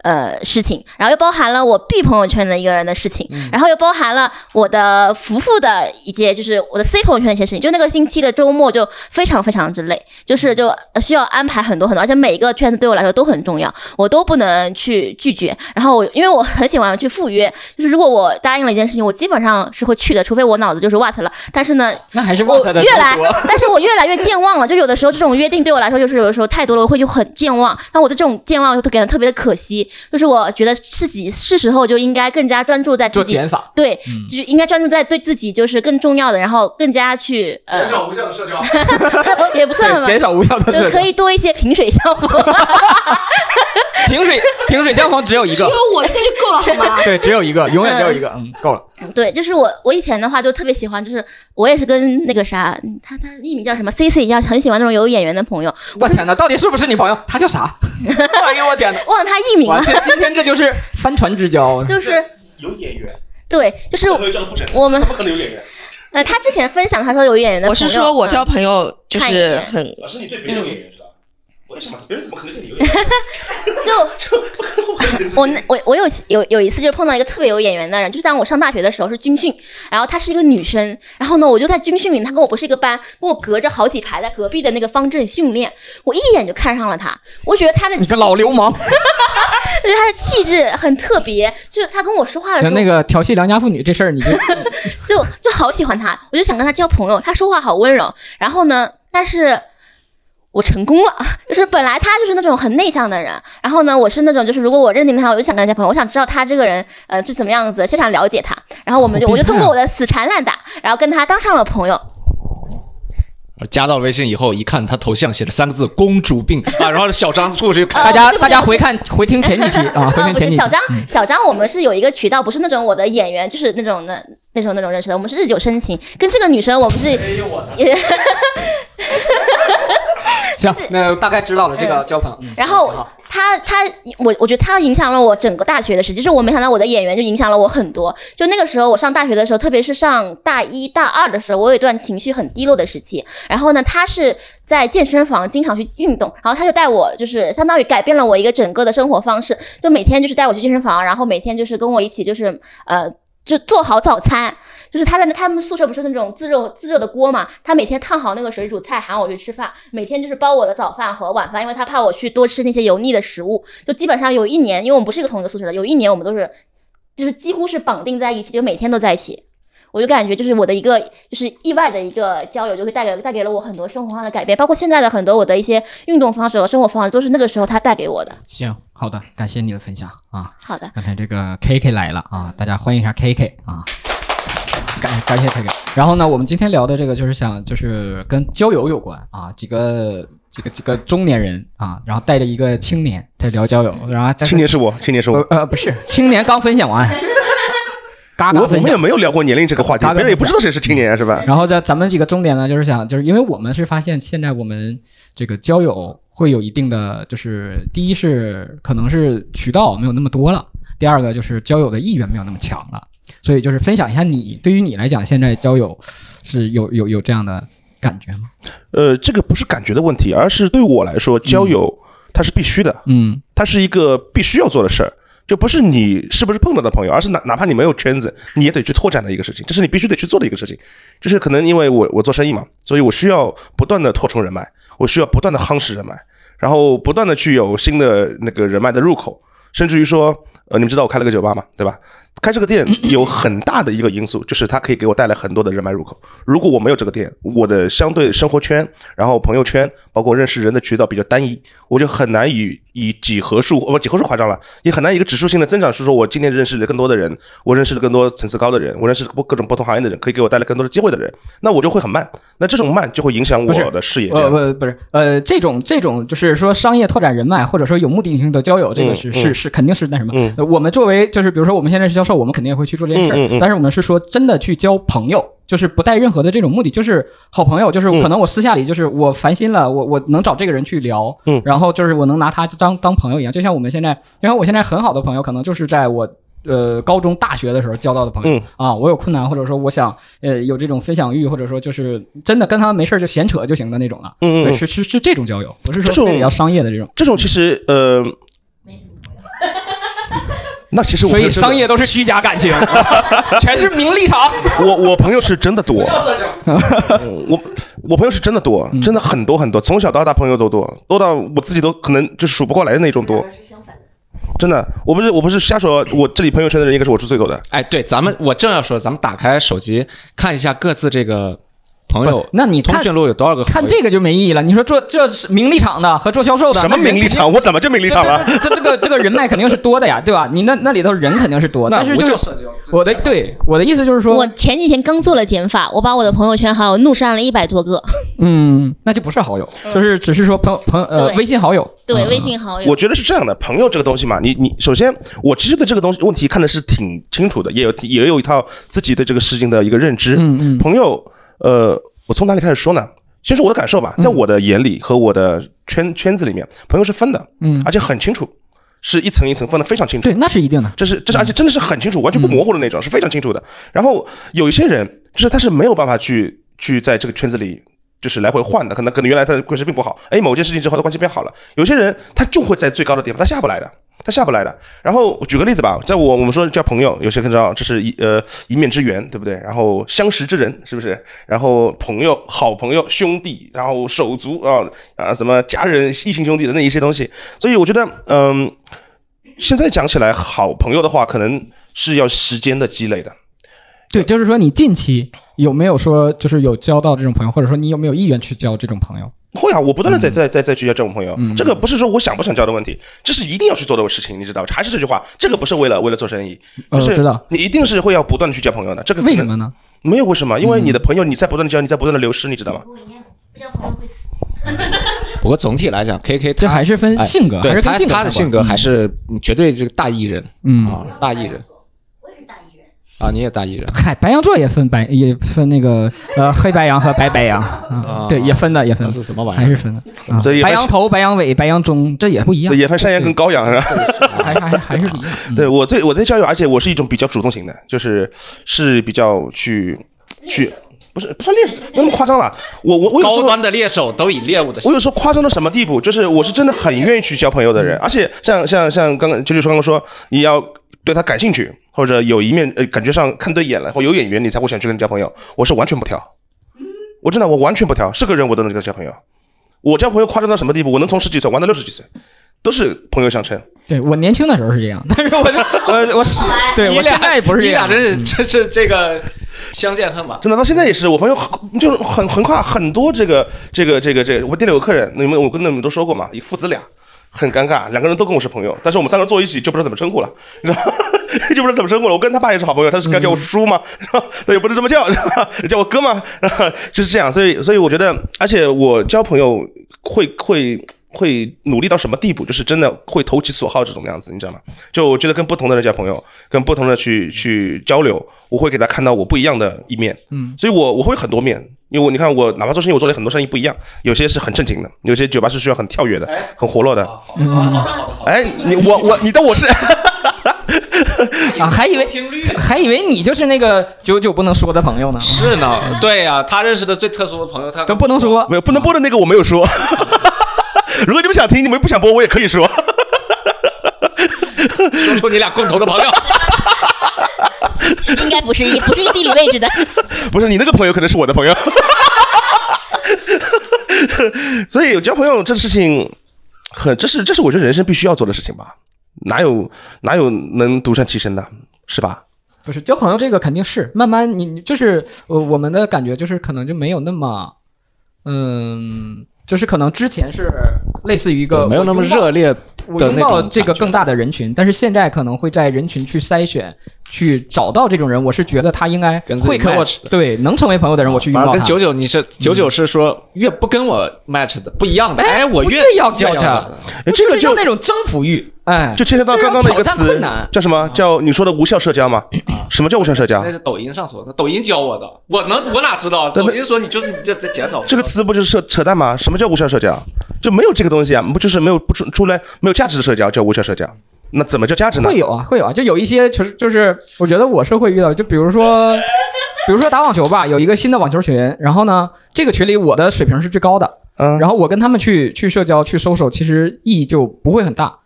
[SPEAKER 5] 呃，事情，然后又包含了我 B 朋友圈的一个人的事情，然后又包含了我的福福的一些，就是我的 C 朋友圈的一些事情。就那个星期的周末就非常非常之累，就是就呃需要安排很多很多，而且每一个圈子对我来说都很重要，我都不能去拒绝。然后我因为我很喜欢去赴约，就是如果我答应了一件事情，我基本上是会去的，除非我脑子就是 what 了。但是呢，
[SPEAKER 2] 那还是
[SPEAKER 5] 我
[SPEAKER 2] what 的
[SPEAKER 5] 越来，但是我越来越健忘了。就有的时候这种约定对我来说，就是有的时候太多了，我会就很健忘。但我的这种健忘就感觉特别的可惜，就是我觉得自己是时候就应该更加专注在自己
[SPEAKER 2] 做减法。
[SPEAKER 5] 对，就是应该专注在对自己就是更重要的，然后更加去呃减，
[SPEAKER 1] 少无效的社交。
[SPEAKER 5] 也不算吧，
[SPEAKER 2] 减少无效的
[SPEAKER 5] 就可以多一些萍水相逢。
[SPEAKER 2] 萍水 萍水相逢只有一个
[SPEAKER 3] 只，有我一个就够了，好吗？
[SPEAKER 2] 对，只有一个，永远只有一个，嗯，够了。
[SPEAKER 5] 对，就是我我以前的话就特别喜欢，就是我也是跟那个啥，他他艺名叫什么 C C 一样，很喜欢那种有演员的朋友，
[SPEAKER 2] 我天哪，到底是不是你朋友？他叫啥？哎呦我天哪！
[SPEAKER 5] 忘了他艺名
[SPEAKER 2] 哇，
[SPEAKER 5] 了，
[SPEAKER 2] 这今天这就是帆船之交。
[SPEAKER 5] 就是
[SPEAKER 7] 有演员，
[SPEAKER 5] 对，就是我们
[SPEAKER 7] 怎么可能有演员？
[SPEAKER 5] 呃，他之前分享他说有演员的
[SPEAKER 3] 我
[SPEAKER 5] 朋友，
[SPEAKER 3] 是说我交
[SPEAKER 5] 嗯
[SPEAKER 3] 朋友就是很
[SPEAKER 7] 老师，你对别人有演员是吧？为什么别人怎么可能对你有演员？
[SPEAKER 5] 就
[SPEAKER 7] 这不可能不可能
[SPEAKER 5] 我那我我有有有一次就碰到一个特别有眼缘的人，就是当我上大学的时候是军训，然后她是一个女生，然后呢我就在军训里，她跟我不是一个班，跟我隔着好几排，在隔壁的那个方阵训练，我一眼就看上了她，我觉得她的
[SPEAKER 2] 你个老流氓！
[SPEAKER 5] 就是她的气质很特别，就是她跟我说话的时候，
[SPEAKER 2] 就那个调戏良家妇女这事儿，你就
[SPEAKER 5] 就就好喜欢她，我就想跟她交朋友，她说话好温柔，然后呢，但是。我成功了，就是本来他就是那种很内向的人，然后呢，我是那种就是如果我认定他，我就想跟他交朋友，我想知道他这个人呃是怎么样子，就想了解他，然后我们就我就通过我的死缠烂打，然后跟他当上了朋友。
[SPEAKER 1] 加到了微信以后，一看他头像写了三个字“公主病”啊，然后小张过去看，
[SPEAKER 5] 呃
[SPEAKER 2] 大家大家回看回听前几期啊，回
[SPEAKER 5] 呃，
[SPEAKER 2] 听前几期
[SPEAKER 5] 小。张，小张，我们是有一个渠道，不是那种我的演员，就是那种的那时候那种认识的，我们是日久生情。跟这个女生，我们是也，
[SPEAKER 2] 行，那大概知道了这个交朋友。嗯
[SPEAKER 5] 然后他他我我觉得他影响了我整个大学的时期，就是我没想到我的演员就影响了我很多。就那个时候我上大学的时候，特别是上大一大二的时候，我有一段情绪很低落的时期。然后呢，他是在健身房经常去运动，然后他就带我，就是相当于改变了我一个整个的生活方式，就每天就是带我去健身房，然后每天就是跟我一起就是呃。就做好早餐，就是他在那他们宿舍不是那种自热自热的锅嘛，他每天烫好那个水煮菜喊我去吃饭，每天就是包我的早饭和晚饭，因为他怕我去多吃那些油腻的食物。就基本上有一年，因为我们不是一个同一个宿舍的，有一年我们都是就是几乎是绑定在一起，就每天都在一起。我就感觉就是我的一个就是意外的一个交友，就会带给带给了我很多生活上的改变，包括现在的很多我的一些运动方式和生活方式，都是那个时候他带给我的。
[SPEAKER 2] 行，好的，感谢你的分享啊。
[SPEAKER 5] 好的，
[SPEAKER 2] 刚才这个 K K 来了啊，大家欢迎一下 K K 啊，感感谢 K K。然后呢，我们今天聊的这个就是想就是跟交友有关啊，几个几个几个中年人啊，然后带着一个青年在聊交友，然后
[SPEAKER 7] 青年是我，青年是我，
[SPEAKER 2] 呃不是青年刚分享完，嘎嘎
[SPEAKER 7] 我我。们也没有聊过年龄这个话题，别人也不知道谁是青年啊，是吧？
[SPEAKER 2] 然后这咱们几个重点呢，就是想，就是因为我们是发现现在我们这个交友会有一定的，就是第一是可能是渠道没有那么多了，第二个就是交友的意愿没有那么强了，所以就是分享一下你对于你来讲，现在交友是有有有这样的感觉吗？
[SPEAKER 7] 呃，这个不是感觉的问题，而是对我来说，交友它是必须的，
[SPEAKER 2] 嗯
[SPEAKER 7] 它是一个必须要做的事儿。就不是你是不是碰到的朋友，而是哪哪怕你没有圈子，你也得去拓展的一个事情，这是你必须得去做的一个事情。就是可能因为我我做生意嘛，所以我需要不断的拓充人脉，我需要不断的夯实人脉，然后不断的去有新的那个人脉的入口，甚至于说，呃，你们知道我开了个酒吧嘛，对吧？开这个店有很大的一个因素，就是它可以给我带来很多的人脉入口。如果我没有这个店，我的相对生活圈，然后朋友圈，包括认识人的渠道比较单一，我就很难以以几何数，不几何数夸张了，也很难以一个指数性的增长，是说我今天认识了更多的人，我认识了更多层次高的人，我认识各各种不同行业的人，可以给我带来更多的机会的人，那我就会很慢，那这种慢就会影响我的视野。这
[SPEAKER 2] 呃不不是呃这种这种就是说商业拓展人脉或者说有目的性的交友，这个是、
[SPEAKER 7] 嗯
[SPEAKER 2] 是
[SPEAKER 7] 嗯
[SPEAKER 2] 是肯定是那什么、我们作为就是比如说我们现在是销售，我们肯定也会去做这件事儿、但是我们是说真的去交朋友。就是不带任何的这种目的，就是好朋友，就是可能我私下里就是我烦心了，我我能找这个人去聊，
[SPEAKER 7] 嗯。
[SPEAKER 2] 然后就是我能拿他当当朋友一样，就像我们现在，因为我现在很好的朋友，可能就是在我呃高中、大学的时候交到的朋友、
[SPEAKER 7] 嗯。
[SPEAKER 2] 啊，我有困难或者说我想呃有这种分享欲，或者说就是真的跟他们没事儿就闲扯就行的那种了，对，
[SPEAKER 7] 嗯嗯嗯。
[SPEAKER 2] 是是是这种交友，不是说非得要商业的这种，
[SPEAKER 7] 这种其实呃，那其实我
[SPEAKER 2] 所以商业都是虚假感情，全是名利场。
[SPEAKER 7] 我我朋友是真的多，嗯我我朋友是真的多，
[SPEAKER 2] 嗯
[SPEAKER 7] 真的很多很多，从小到大朋友都多，多到我自己都可能就数不过来的那种多。真的，我不是我不是瞎说，我这里朋友圈的人应该是我是最多的。
[SPEAKER 1] 哎，对，咱们我正要说，咱们打开手机看一下各自这个朋友，
[SPEAKER 2] 那你看
[SPEAKER 1] 通讯录有多少个？
[SPEAKER 2] 看这个就没意义了。你说做这是名利场的和做销售的，
[SPEAKER 7] 什么名利场？我怎么就名利场了？
[SPEAKER 2] 这这这个这个人脉肯定是多的呀，对吧？你那那里头人肯定是多，
[SPEAKER 1] 那
[SPEAKER 2] 但是就是
[SPEAKER 1] 无效社交
[SPEAKER 2] 我的对我的意思就是说，
[SPEAKER 5] 我前几天刚做了减法，我把我的朋友圈好友怒删了一百多个。
[SPEAKER 2] 嗯，那就不是好友，就是只是说朋友朋友呃微信好友，
[SPEAKER 5] 对，
[SPEAKER 2] 嗯
[SPEAKER 5] 微信好友。
[SPEAKER 7] 我觉得是这样的，朋友这个东西嘛，你你首先，我其实对这个东西问题看的是挺清楚的，也有也有一套自己对这个事情的一个认知。
[SPEAKER 2] 嗯嗯
[SPEAKER 7] 朋友，呃，我从哪里开始说呢？先说我的感受吧，在我的眼里和我的圈圈子里面，朋友是分的，
[SPEAKER 2] 嗯
[SPEAKER 7] 而且很清楚，是一层一层分的非常清楚。
[SPEAKER 2] 对，那是一定的。
[SPEAKER 7] 这是这是而且真的是很清楚，完全不模糊的那种，是非常清楚的。然后有一些人，就是他是没有办法去去在这个圈子里。就是来回换的，可能可能原来他的关系并不好，哎，某件事情之后他关系变好了。有些人他就会在最高的地方，他下不来的，他下不来的。然后我举个例子吧，在我我们说交朋友，有些人知道这是一呃一面之缘，对不对？然后相识之人，是不是？然后朋友、好朋友、兄弟，然后手足啊啊什么家人、异性兄弟的那一些东西。所以我觉得，嗯，现在讲起来，好朋友的话，可能是要时间的积累的。
[SPEAKER 2] 对，就是说你近期有没有说就是有交到这种朋友，或者说你有没有意愿去交这种朋友？
[SPEAKER 7] 会啊，我不断的在
[SPEAKER 2] 嗯
[SPEAKER 7] 在在在去交这种朋友，这个不是说我想不想交的问题，这是一定要去做的事情，你知道吧？还是这句话，这个不是为了为了做生意，就是
[SPEAKER 2] 呃我知道
[SPEAKER 7] 你一定是会要不断的去交朋友的。这个
[SPEAKER 2] 为什么呢？
[SPEAKER 7] 没有为什么，因为
[SPEAKER 2] 嗯
[SPEAKER 7] 你的朋友你在不断的交，你在不断的流失，你知道吗？
[SPEAKER 1] 不交朋友会死 不过总体来讲，K K
[SPEAKER 2] 这还是分性格
[SPEAKER 1] 哎对
[SPEAKER 2] 还是跟
[SPEAKER 1] 他他的性格还是绝对这个大艺人，
[SPEAKER 2] 嗯
[SPEAKER 1] 啊，大艺人。啊，你也大艺人，
[SPEAKER 2] 嗨，白羊座也分白也分那个呃黑白羊和白白羊 啊
[SPEAKER 1] 啊，
[SPEAKER 2] 对，也分的也分的，
[SPEAKER 1] 是什么玩意儿？
[SPEAKER 2] 还是分的白羊头、白羊尾、白羊中，这也不一样
[SPEAKER 7] 对，，也分山羊跟羔羊是吧？
[SPEAKER 2] 还还还是不一样。嗯
[SPEAKER 7] 对我最我在交友，而且我是一种比较主动型的，就是是比较去去，不是不算猎那么夸张了。我我我有时候
[SPEAKER 1] 高端的猎手都以猎物的
[SPEAKER 7] 我有时候夸张到什么地步？就是我是真的很愿意去交朋友的人，而且像像像刚刚就是说刚刚说，你要对他感兴趣，或者有一面呃感觉上看对眼了，或有眼缘，你才会想去跟他交朋友。我是完全不挑，我真的我完全不挑，是个人我都能跟他交朋友。我交朋友夸张到什么地步？我能从十几岁玩到六十几岁，都是朋友相称。
[SPEAKER 2] 对我年轻的时候是这样，但是我这我我是对我现在不是这样。
[SPEAKER 1] 你俩真是真是这个相见恨晚。
[SPEAKER 7] 真的到现在也是，我朋友很就是很横跨很多这个这个这个这个，我店里有个客人，你们我跟你们都说过嘛，一父子俩。很尴尬，两个人都跟我是朋友，但是我们三个人坐一起就不知道怎么称呼了，你知道吗？就不知道怎么称呼了。我跟他爸也是好朋友，他是该叫我叔吗？他也不能这么叫？叫我哥吗？就是这样。所以，所以我觉得，而且我交朋友会会会努力到什么地步？就是真的会投其所好这种样子，你知道吗？就我觉得跟不同的人交朋友，跟不同的去去交流，我会给他看到我不一样的一面。
[SPEAKER 2] 嗯，
[SPEAKER 7] 所以我我会很多面，因为我你看我哪怕做生意，我做的很多生意不一样，有些是很正经的，有些酒吧是需要很跳跃的、很活络的。
[SPEAKER 2] 嗯
[SPEAKER 7] 哎，你我我你当我是
[SPEAKER 2] 啊，还以为还以为你就是那个久久不能说的朋友呢。
[SPEAKER 1] 是呢，对呀、他认识的最特殊的朋友，他
[SPEAKER 2] 都不能说，
[SPEAKER 7] 没有不能播的那个我没有说。如果你们想听，你们不想播，我也可以说。
[SPEAKER 1] 说出你俩共同的朋友。
[SPEAKER 5] 应该不是一不是一个地理位置的。
[SPEAKER 7] 不是你那个朋友可能是我的朋友。所以交朋友这事情很，这是这是我觉得人生必须要做的事情吧？哪有哪有能独善其身的，是吧？
[SPEAKER 2] 不是交朋友这个肯定是慢慢你你就是呃我们的感觉就是可能就没有那么，嗯，就是可能之前是类似于一个
[SPEAKER 1] 没有那么热烈
[SPEAKER 2] 我
[SPEAKER 1] 的那种
[SPEAKER 2] 拥抱这个更大的人群，但是现在可能会在人群去筛选，去找到这种人，我是觉得他应该
[SPEAKER 1] 跟
[SPEAKER 2] 会跟我
[SPEAKER 1] match 的
[SPEAKER 2] 对能成为朋友的人，我去拥
[SPEAKER 1] 反而
[SPEAKER 2] 抱他。
[SPEAKER 1] 跟九九你是九九是说越不跟我 match 的不一样的，哎，我越
[SPEAKER 2] 越要叫他
[SPEAKER 7] 这个就
[SPEAKER 2] 就是那种征服欲，哎，
[SPEAKER 7] 就牵扯到刚刚的一个词，叫什么？叫你说的无效社交吗？什么叫无效社交
[SPEAKER 1] 那？是抖音上说的，抖音教我的，我能我哪知道？抖音说你就是你这在减少
[SPEAKER 7] 这个词不就是扯扯淡吗？什么叫无效社交？就没有这个东西啊，不就是没有不出出来没有价值的社交叫无效社交？那怎么叫价值呢？
[SPEAKER 2] 会有啊，会有啊，就有一些就是就是，我觉得我是会遇到，就比如说，比如说打网球吧，有一个新的网球群，然后呢，这个群里我的水平是最高的，
[SPEAKER 7] 嗯，
[SPEAKER 2] 然后我跟他们去去社交去搜索，其实意义就不会很大。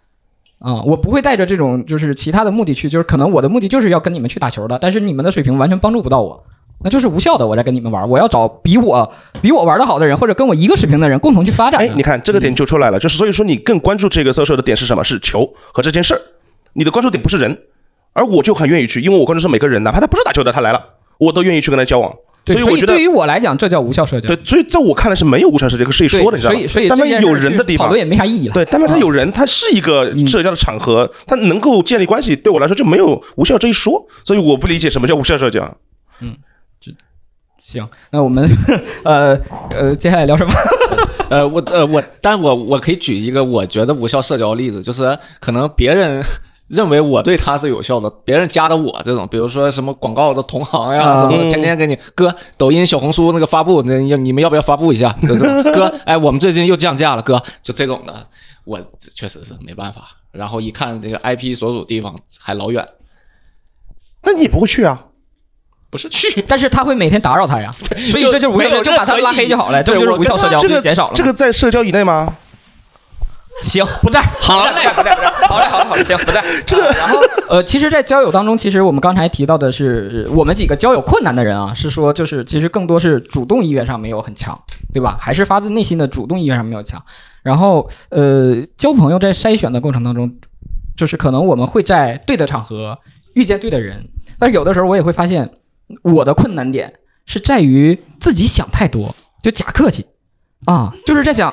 [SPEAKER 2] 啊、我不会带着这种就是其他的目的去，就是可能我的目的就是要跟你们去打球的，但是你们的水平完全帮助不到我，那就是无效的。我在跟你们玩，我要找比我比我玩的好的人，或者跟我一个水平的人共同去发展。
[SPEAKER 7] 哎，你看这个点就出来了，就是所以说你更关注这个 social 的点是什么？是球和这件事儿，你的关注点不是人，而我就很愿意去，因为我关注是每个人，哪怕他不是打球的，他来了，我都愿意去跟他交往。所以我觉得
[SPEAKER 2] 对于我来讲，这叫无效社交。
[SPEAKER 7] 对，所以在我看来是没有无效社交，是可以说的，你知道吗？
[SPEAKER 2] 所以所以
[SPEAKER 7] 但凡有人的地方
[SPEAKER 2] 去讨论也没啥意义了。
[SPEAKER 7] 对，但凡他有人，他是一个社交的场合，他能够建立关系，对我来说就没有无效这一说。所以我不理解什么叫无效社交。
[SPEAKER 2] 行，那我们呃呃，接下来聊什么？
[SPEAKER 1] 呃，我呃我，但我我可以举一个我觉得无效社交的例子，就是可能别人 认为我对他是有效的，别人加的我这种，比如说什么广告的同行呀，
[SPEAKER 2] 啊
[SPEAKER 1] 什么天天给你哥抖音、小红书那个发布，那要你们要不要发布一下？就是 哥，哎，我们最近又降价了，哥，就这种的，我确实是没办法。然后一看这个 IP 所属地方还老远，
[SPEAKER 7] 那你不会去啊？
[SPEAKER 1] 不是去，
[SPEAKER 2] 但是他会每天打扰他呀，所以这就是无效社交，就把他拉黑就好了，这就是无效社交，
[SPEAKER 7] 这个
[SPEAKER 2] 减少了。
[SPEAKER 7] 这个在社交以内吗？
[SPEAKER 2] 行，不在。好嘞，不在，不在。好嘞，好嘞，好嘞，行，不在。这个，然后呃，其实，在交友当中，其实我们刚才提到的是，我们几个交友困难的人啊，是说就是其实更多是主动意愿上没有很强，对吧？还是发自内心的主动意愿上没有强。然后呃，交朋友在筛选的过程当中，就是可能我们会在对的场合遇见对的人，但是有的时候我也会发现，我的困难点是在于自己想太多，就假客气啊，就是在想。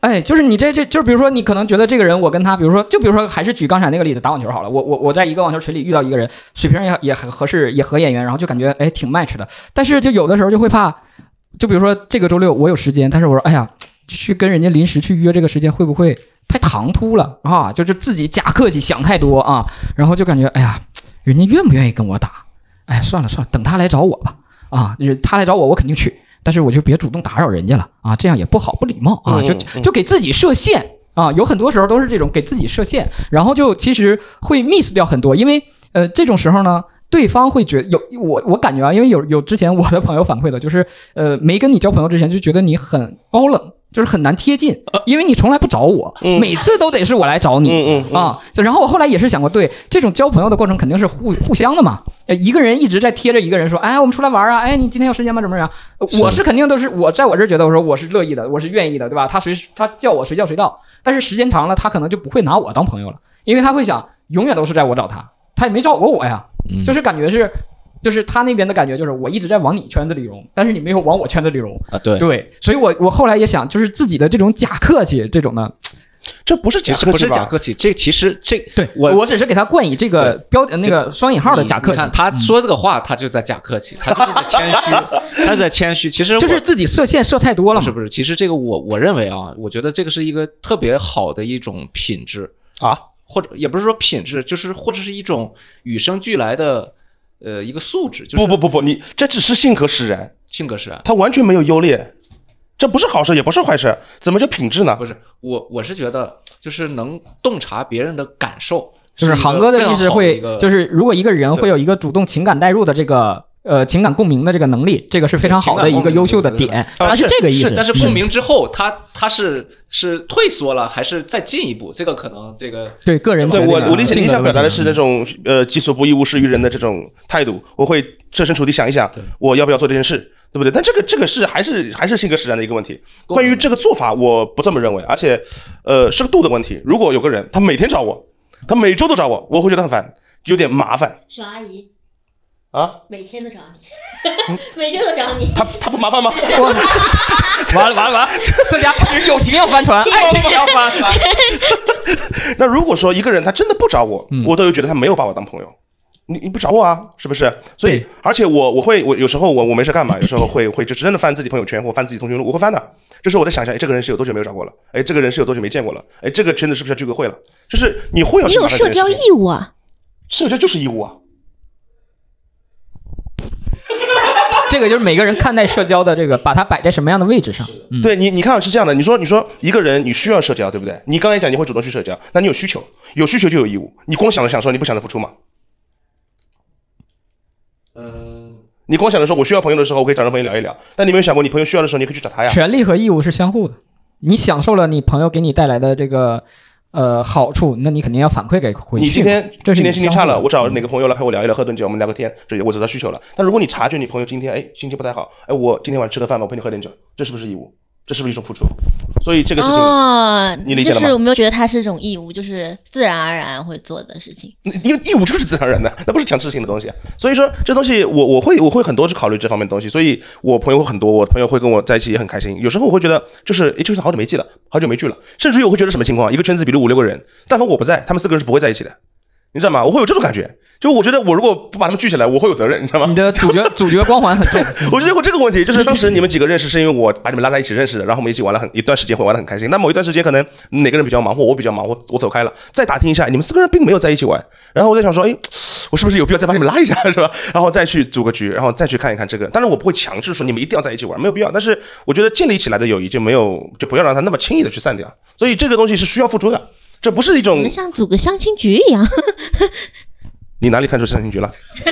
[SPEAKER 2] 哎，就是你这这就是比如说你可能觉得这个人我跟他，比如说就比如说还是举刚才那个例子打网球好了，我我我在一个网球群里遇到一个人，水平也也很合适，也合眼缘，然后就感觉哎挺 match 的，但是就有的时候就会怕，就比如说这个周六我有时间，但是我说哎呀去跟人家临时去约这个时间会不会太唐突了啊？就是自己假客气想太多啊，然后就感觉哎呀人家愿不愿意跟我打？哎，算了算了，等他来找我吧。啊，就是他来找我，我肯定去，但是我就别主动打扰人家了啊，这样也不好，不礼貌啊，就就给自己设限啊。有很多时候都是这种给自己设限，然后就其实会 miss 掉很多，因为呃这种时候呢。对方会觉得有我，我感觉啊，因为有有之前我的朋友反馈的，就是呃，没跟你交朋友之前就觉得你很高冷，就是很难贴近，因为你从来不找我，每次都得是我来找你，
[SPEAKER 7] 嗯嗯
[SPEAKER 2] 啊。然后我后来也是想过，对这种交朋友的过程肯定是互互相的嘛，呃一个人一直在贴着一个人说，哎，我们出来玩啊，哎，你今天有时间吗？怎么样？呃我是肯定都是我在我这儿觉得我说我是乐意的，我是愿意的，对吧？他随时他叫我随叫随到，但是时间长了，他可能就不会拿我当朋友了，因为他会想永远都是在我找他，他也没找过我呀，
[SPEAKER 1] 嗯
[SPEAKER 2] 就是感觉是。就是他那边的感觉，就是我一直在往你圈子里融，但是你没有往我圈子里融
[SPEAKER 1] 啊。对
[SPEAKER 2] 对，所以我我后来也想，就是自己的这种假客气，这种呢，
[SPEAKER 7] 这不是
[SPEAKER 1] 假客气不是假客气，这其实这
[SPEAKER 2] 对
[SPEAKER 1] 我
[SPEAKER 2] 我只是给他冠以这个标那个双引号的假客气。
[SPEAKER 1] 看他说这个话，他就在假客气，他就是在谦虚，他在谦虚。其实
[SPEAKER 2] 就是自己设限设太多了。
[SPEAKER 1] 不是不是，其实这个我我认为啊，我觉得这个是一个特别好的一种品质
[SPEAKER 7] 啊，
[SPEAKER 1] 或者也不是说品质，就是或者是一种与生俱来的呃一个素质。就是
[SPEAKER 7] 不不不不，你这只是性格使然，
[SPEAKER 1] 性格使然，
[SPEAKER 7] 他完全没有优劣，这不是好事，也不是坏事，怎么叫品质呢？
[SPEAKER 1] 不是我我是觉得就是能洞察别人的感受，
[SPEAKER 2] 就是航哥的意思会就是如果一个人会有一个主动情感代入的这个呃情感共鸣的这个能力，这个是非常好的一个优秀的点，它是这个意思。
[SPEAKER 1] 但是共鸣之后，他他是是退缩了，还是再进一步？这个可能这个
[SPEAKER 2] 对个人
[SPEAKER 7] 对我我理解你想表达的
[SPEAKER 2] 是
[SPEAKER 7] 是那种呃己所不欲勿施于人的这种态度，我会设身处地想一想，我要不要做这件事，对不对？但这个这个是还是还是性格使然的一个问题。关于这个做法，我不这么认为，而且呃是个度的问题。如果有个人他每天找我，他每周都找我，我会觉得很烦，有点麻烦
[SPEAKER 5] 小阿姨
[SPEAKER 7] 啊。
[SPEAKER 5] 每天都找你，每天都找你。
[SPEAKER 7] 他他不麻烦吗？
[SPEAKER 2] 完了完了完了，这家友情要翻船，爱情要翻船。
[SPEAKER 7] 那如果说一个人他真的不找我，
[SPEAKER 2] 嗯
[SPEAKER 7] 我都有觉得他没有把我当朋友。你你不找我啊，是不是？所以，而且我我会我有时候我我没事干嘛，有时候会会就真的翻自己朋友圈或翻自己通讯录，我会翻的。就是我在想一下，哎，这个人是有多久没有找过了？哎，这个人是有多久没见过了？哎，这个圈子是不是要聚个会了？就是你会有
[SPEAKER 5] 你有社交义务啊！
[SPEAKER 7] 社交就是义务啊。
[SPEAKER 2] 这个就是每个人看待社交的这个，把它摆在什么样的位置上。嗯
[SPEAKER 7] 对你，你看是这样的，你说你说一个人你需要社交，对不对？你刚才讲你会主动去社交，那你有需求，有需求就有义务。你光想着享受，你不想着付出吗？
[SPEAKER 1] 嗯，
[SPEAKER 7] 你光想着说我需要朋友的时候，我可以找人朋友聊一聊，但你没有想过，你朋友需要的时候，你可以去找他呀。
[SPEAKER 2] 权利和义务是相互的，你享受了你朋友给你带来的这个呃好处，那你肯定要反馈给回去。
[SPEAKER 7] 你今天
[SPEAKER 2] 这是
[SPEAKER 7] 今天心情差了，我找哪个朋友来陪我聊一聊，喝顿酒，我们聊个天，这我知道需求了。但如果你察觉你朋友今天哎心情不太好，哎我今天晚上吃个饭吧，我陪你喝点酒，这是不是义务？这是不是一种付出？所以这个事情，
[SPEAKER 5] 哦，
[SPEAKER 7] 你理解了吗
[SPEAKER 5] 就是我没有觉得它是一种义务，就是自然而然会做的事情。
[SPEAKER 7] 因为义务就是自然而然的，那不是强制性的东西啊。所以说这东西我我会我会很多去考虑这方面的东西，所以我朋友会很多，我朋友会跟我在一起也很开心。有时候我会觉得就是诶，就是好久没见了，好久没聚了，甚至于我会觉得什么情况？一个圈子比如五六个人，但凡我不在，他们四个人是不会在一起的，你知道吗？我会有这种感觉，就我觉得我如果不把他们聚起来，我会有责任，你知道吗？
[SPEAKER 2] 你的主角 主角光环很重。
[SPEAKER 7] 我觉得会这个问题，就是当时你们几个认识，是因为我把你们拉在一起认识的，然后我们一起玩了很一段时间，会玩的很开心。那某一段时间可能哪个人比较忙，或我比较忙，我我走开了，再打听一下，你们四个人并没有在一起玩。然后我在想说，哎，我是不是有必要再把你们拉一下，是吧？然后再去组个局，然后再去看一看这个。当然我不会强制说你们一定要在一起玩，没有必要。但是我觉得建立起来的友谊就没有，就不要让它那么轻易的去散掉。所以这个东西是需要付出的，这不是一种
[SPEAKER 5] 我们像组个相亲局一样，
[SPEAKER 7] 你哪里看出相亲局了？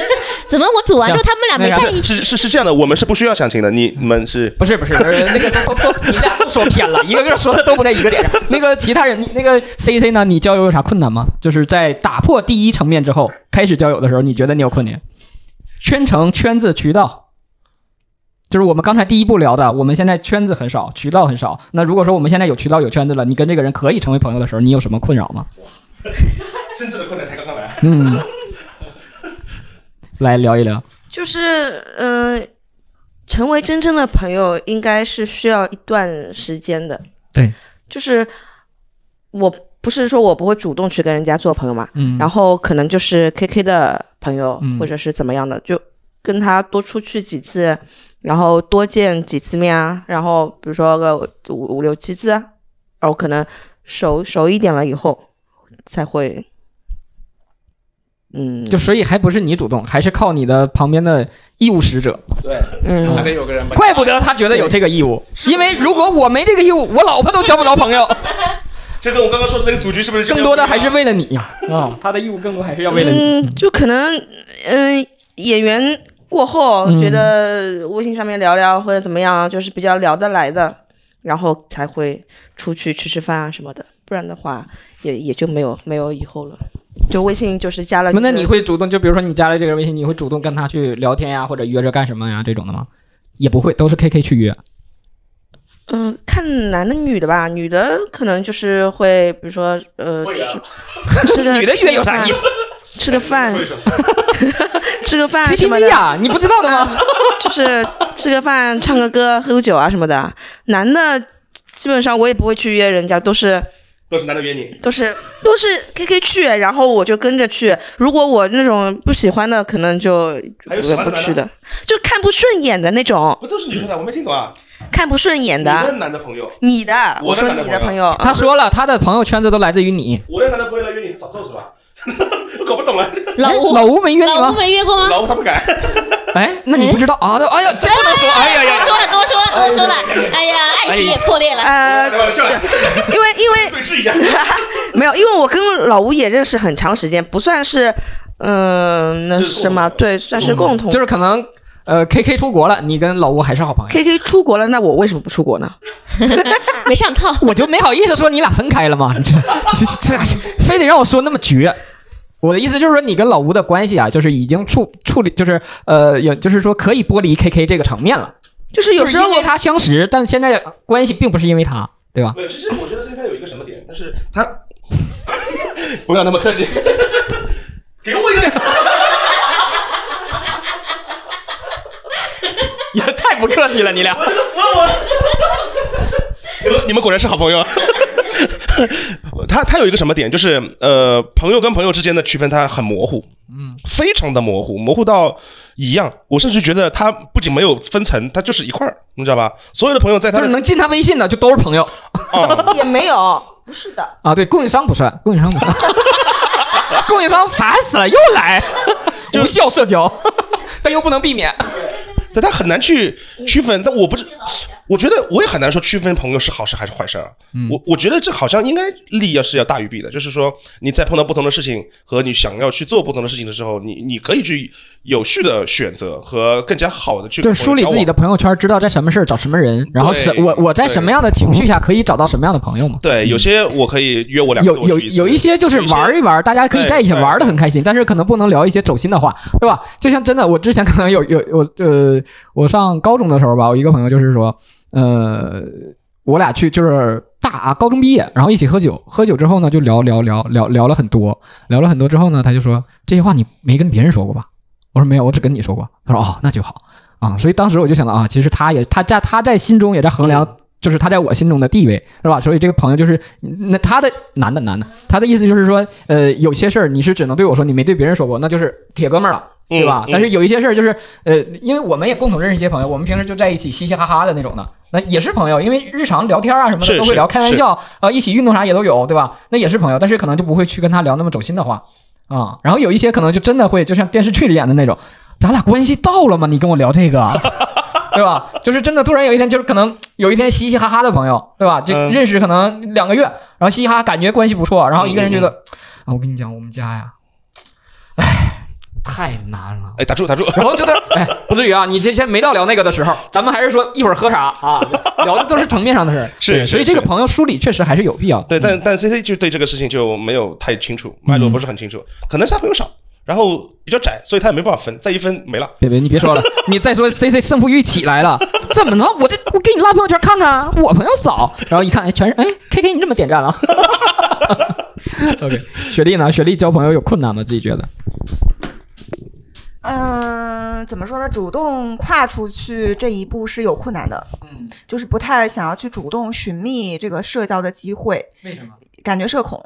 [SPEAKER 5] 怎么我组完之后他们俩没在一起？
[SPEAKER 7] 是是是这样的，我们是不需要相亲的，你你们是
[SPEAKER 2] 不是不是不是那个都都都你俩都说偏了，一个个说的都不在一个点上。那个其他人，你那个 C C 呢？你交友有啥困难吗？就是在打破第一层面之后，开始交友的时候，你觉得你有困难？圈层、圈子、渠道，就是我们刚才第一步聊的，我们现在圈子很少，渠道很少。那如果说我们现在有渠道有圈子了，你跟这个人可以成为朋友的时候，你有什么困扰吗？
[SPEAKER 7] 真正的困难才刚刚来。
[SPEAKER 2] 嗯，来聊一聊。
[SPEAKER 3] 就是嗯、呃成为真正的朋友应该是需要一段时间的。
[SPEAKER 2] 对，
[SPEAKER 3] 就是我不是说我不会主动去跟人家做朋友嘛，
[SPEAKER 2] 嗯
[SPEAKER 3] 然后可能就是 K K 的朋友、
[SPEAKER 2] 嗯
[SPEAKER 3] 或者是怎么样的，就跟他多出去几次，然后多见几次面啊，然后比如说个五五六七次啊，然后可能熟熟一点了以后才会嗯，
[SPEAKER 2] 就所以还不是你主动，还是靠你的旁边的义务使者。
[SPEAKER 1] 对，
[SPEAKER 3] 嗯
[SPEAKER 1] 还得有个人把
[SPEAKER 2] 怪不得他觉得有这个义务，因为如果我没这个义务，我老婆都交不着朋友。
[SPEAKER 7] 这跟我刚刚说的那个组局是不是
[SPEAKER 2] 更多的还是为了你呀啊，他的义务更多还是要为了你。
[SPEAKER 3] 嗯，就可能嗯、演员过后
[SPEAKER 2] 嗯
[SPEAKER 3] 觉得微信上面聊聊或者怎么样，就是比较聊得来的，然后才会出去吃吃饭啊什么的，不然的话也也就没有没有以后了。就微信就是加了、
[SPEAKER 2] 那你会主动就比如说你加了这个人微信，你会主动跟他去聊天呀，或者约着干什么呀这种的吗？也不会，都是 KK 去约。
[SPEAKER 3] 嗯，看男的女的吧，女的可能就是会，比如说呃，吃吃个
[SPEAKER 2] 女的约有啥意思？
[SPEAKER 3] 吃个饭，吃个饭什么的
[SPEAKER 2] 呀，你不知道的吗？
[SPEAKER 3] 就是吃个饭、唱个歌、喝个酒啊什么的。男的基本上我也不会去约人家，都是
[SPEAKER 7] 都是男的约你，
[SPEAKER 3] 都是都是 KK 去，然后我就跟着去。如果我那种不喜欢的，可能就
[SPEAKER 7] 还有喜欢的
[SPEAKER 3] 不去的，就看不顺眼的那种，
[SPEAKER 7] 不都是女生的？我没听懂啊。
[SPEAKER 3] 看不顺眼
[SPEAKER 7] 你的
[SPEAKER 3] 的。
[SPEAKER 7] 男的朋友，
[SPEAKER 3] 你的，我说你的朋友，
[SPEAKER 2] 他说了，他的朋友圈子都来自于你。
[SPEAKER 7] 我的男的不会来约你早揍是吧？我 搞不懂啊。
[SPEAKER 2] 哎
[SPEAKER 5] 老吴，
[SPEAKER 2] 老吴没约你吗
[SPEAKER 5] 老吴？没约过吗？
[SPEAKER 7] 老吴他不敢。
[SPEAKER 2] 哎，那你不知道啊？那哎呀，这不能说！哎呀呀
[SPEAKER 5] 多，说了，多说了，多说了。哎呀，爱情也破裂了。
[SPEAKER 3] 呃，
[SPEAKER 7] 来吧，叫来，
[SPEAKER 3] 因为因为
[SPEAKER 7] 对峙一下。
[SPEAKER 3] 没有，因为我跟老吴也认识很长时间，不算是，嗯、那什么，对，算是共同。
[SPEAKER 2] 就是可能呃，KK 出国了，你跟老吴还是好朋友。
[SPEAKER 3] K K 出国了，那我为什么不出国呢？
[SPEAKER 5] 没上套。
[SPEAKER 2] 我就没好意思说你俩分开了嘛，这这这非得让我说那么绝。我的意思就是说，你跟老吴的关系啊，就是已经处处理，就是呃，也就是说可以剥离 KK 这个层面了。
[SPEAKER 3] 就是有时候
[SPEAKER 2] 因为他相识，但现在关系并不是因为他，对吧？
[SPEAKER 7] 没有，其实我觉得现在有一个什么点，但是他 不要那么客气，给我一个脸。
[SPEAKER 2] 也太不客气了，你俩。
[SPEAKER 7] 你们你们果然是好朋友。他他有一个什么点，就是呃，朋友跟朋友之间的区分，他很模糊，嗯，非常的模糊，模糊到一样。我甚至觉得他不仅没有分层，他就是一块儿，你知道吧？所有的朋友在他
[SPEAKER 2] 就是能进他微信的就都是朋友
[SPEAKER 7] 啊，
[SPEAKER 3] 也没有，不是的，
[SPEAKER 2] 啊，对，供应商不算，供应商不算，供应商烦死了，又来，无效社交，但又不能避免。
[SPEAKER 7] 但他很难去区分。但我不是，我觉得我也很难说区分朋友是好事还是坏事啊。嗯。我我觉得这好像应该利要是要大于弊的，就是说你在碰到不同的事情和你想要去做不同的事情的时候，你你可以去有序的选择和更加好的去
[SPEAKER 2] 就是梳理自己的朋友圈，知道在什么事儿找什么人，然后是我我在什么样的情绪下可以找到什么样的朋友嘛？
[SPEAKER 7] 对，有些我可以约我两次，
[SPEAKER 2] 有有有一些就是玩一玩，大家可以在一起玩的很开心，但是可能不能聊一些走心的话，对吧？就像真的，我之前可能有有我呃，我上高中的时候吧，我一个朋友就是说，呃，我俩去就是大啊高中毕业，然后一起喝酒，喝酒之后呢就聊聊聊聊聊了很多，聊了很多之后呢，他就说这些话你没跟别人说过吧？我说没有，我只跟你说过。他说哦，那就好啊。所以当时我就想到啊，其实他也他在他在心中也在衡量，就是他在我心中的地位，是吧？所以这个朋友就是那他的男的男的，他的意思就是说，呃，有些事儿你是只能对我说，你没对别人说过，那就是铁哥们儿了。对吧？
[SPEAKER 7] 嗯
[SPEAKER 2] 但是有一些事儿就是，呃，因为我们也共同认识一些朋友，我们平时就在一起嘻嘻哈哈的那种的，那也是朋友，因为日常聊天啊什么的都会聊，开玩笑，啊，一起运动啥也都有，对吧？那也是朋友，但是可能就不会去跟他聊那么走心的话啊。然后有一些可能就真的会，就像电视剧里演的那种，咱俩关系到了吗？你跟我聊这个，对吧？就是真的，突然有一天，就是可能有一天嘻嘻哈哈的朋友，对吧？就
[SPEAKER 7] 嗯
[SPEAKER 2] 认识可能两个月，然后嘻嘻哈哈感觉关系不错，然后一个人觉得，啊，我跟你讲，我们家呀，唉，太难了。
[SPEAKER 7] 哎，打住打住，
[SPEAKER 2] 然后就在哎，不至于啊！你这先没到聊那个的时候，咱们还是说一会儿喝啥啊？聊的都是层面上的事儿。
[SPEAKER 7] 是
[SPEAKER 2] 所以这个朋友梳理确实还是有必要。
[SPEAKER 7] 对，但但 C C 就对这个事情就没有太清楚，脉络不是很清楚，可能是他朋友少，然后比较窄，所以他也没办法分，再一分没了。
[SPEAKER 2] 别别，你别说了，你再说 C C 胜负欲起来了，怎么能？我这我给你拉朋友圈看看，我朋友少，然后一看，哎，全是哎 K K 你这么点赞了。OK，雪莉呢？雪莉交朋友有困难吗？自己觉得？
[SPEAKER 6] 嗯，怎么说呢？主动跨出去这一步是有困难的，
[SPEAKER 2] 嗯，
[SPEAKER 6] 就是不太想要去主动寻觅这个社交的机会，
[SPEAKER 2] 为什么？
[SPEAKER 6] 感觉社恐。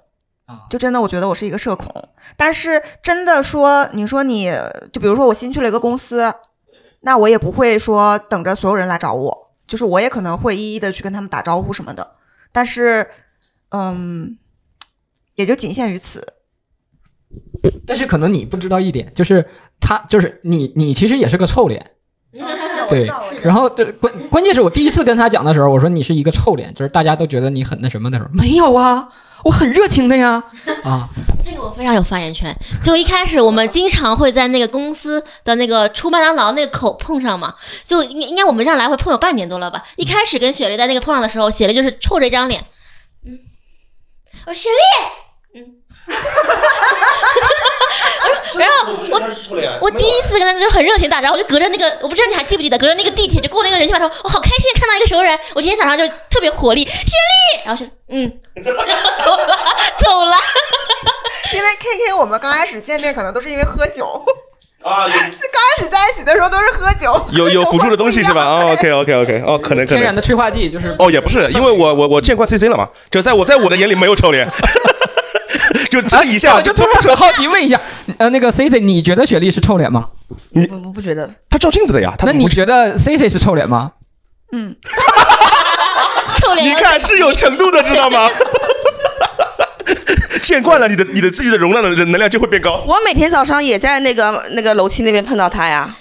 [SPEAKER 2] 啊
[SPEAKER 6] 就真的，我觉得我是一个社恐。但是真的说，你说你就比如说我新去了一个公司，那我也不会说等着所有人来找我，就是我也可能会一一的去跟他们打招呼什么的。但是，嗯，也就仅限于此。
[SPEAKER 2] 但是可能你不知道一点，就是他就是你你其实也是个臭脸。对，然后对关关键是我第一次跟他讲的时候，我说你是一个臭脸，就是大家都觉得你很那什么的时候，没有啊，我很热情的呀，啊，
[SPEAKER 5] 这个我非常有发言权。就一开始我们经常会在那个公司的那个出麦当劳那个口碰上嘛，就应应该我们这样来回碰有半年多了吧。一开始跟雪莉在那个碰上的时候，雪莉就是臭着一张脸，嗯，我说雪莉，嗯，然后我我第一次跟他就很热情打招呼，就隔着那个我不知道你还记不记得，隔着那个地铁就过那个人行码头，我好开心看到一个熟人。我今天早上就特别活力，雪莉，然后就嗯，然后走了走了。
[SPEAKER 6] 因为 K K 我们刚开始见面可能都是因为喝酒，
[SPEAKER 7] 啊，
[SPEAKER 6] 刚开始在一起的时候都是喝酒，
[SPEAKER 7] 有有辅助的东西是吧？哦，OK OK OK，哦，可能可能
[SPEAKER 2] 天然的催化剂就是
[SPEAKER 7] 哦，也不是，因为我我我见过 CC 了嘛，就在我在我的眼里没有臭脸，就这一下
[SPEAKER 2] 我就突然很好奇问一下，呃，那个 C C，你觉得雪莉是臭脸吗？
[SPEAKER 7] 你
[SPEAKER 3] 我不觉得，
[SPEAKER 7] 她照镜子的呀，
[SPEAKER 2] 那你觉得 C C 是臭脸吗？
[SPEAKER 6] 嗯，
[SPEAKER 5] 臭脸
[SPEAKER 7] 你看是有程度的，知道吗？见惯了，你的你的自己的容量的能量就会变高。
[SPEAKER 3] 我每天早上也在那个那个楼梯那边碰到他呀。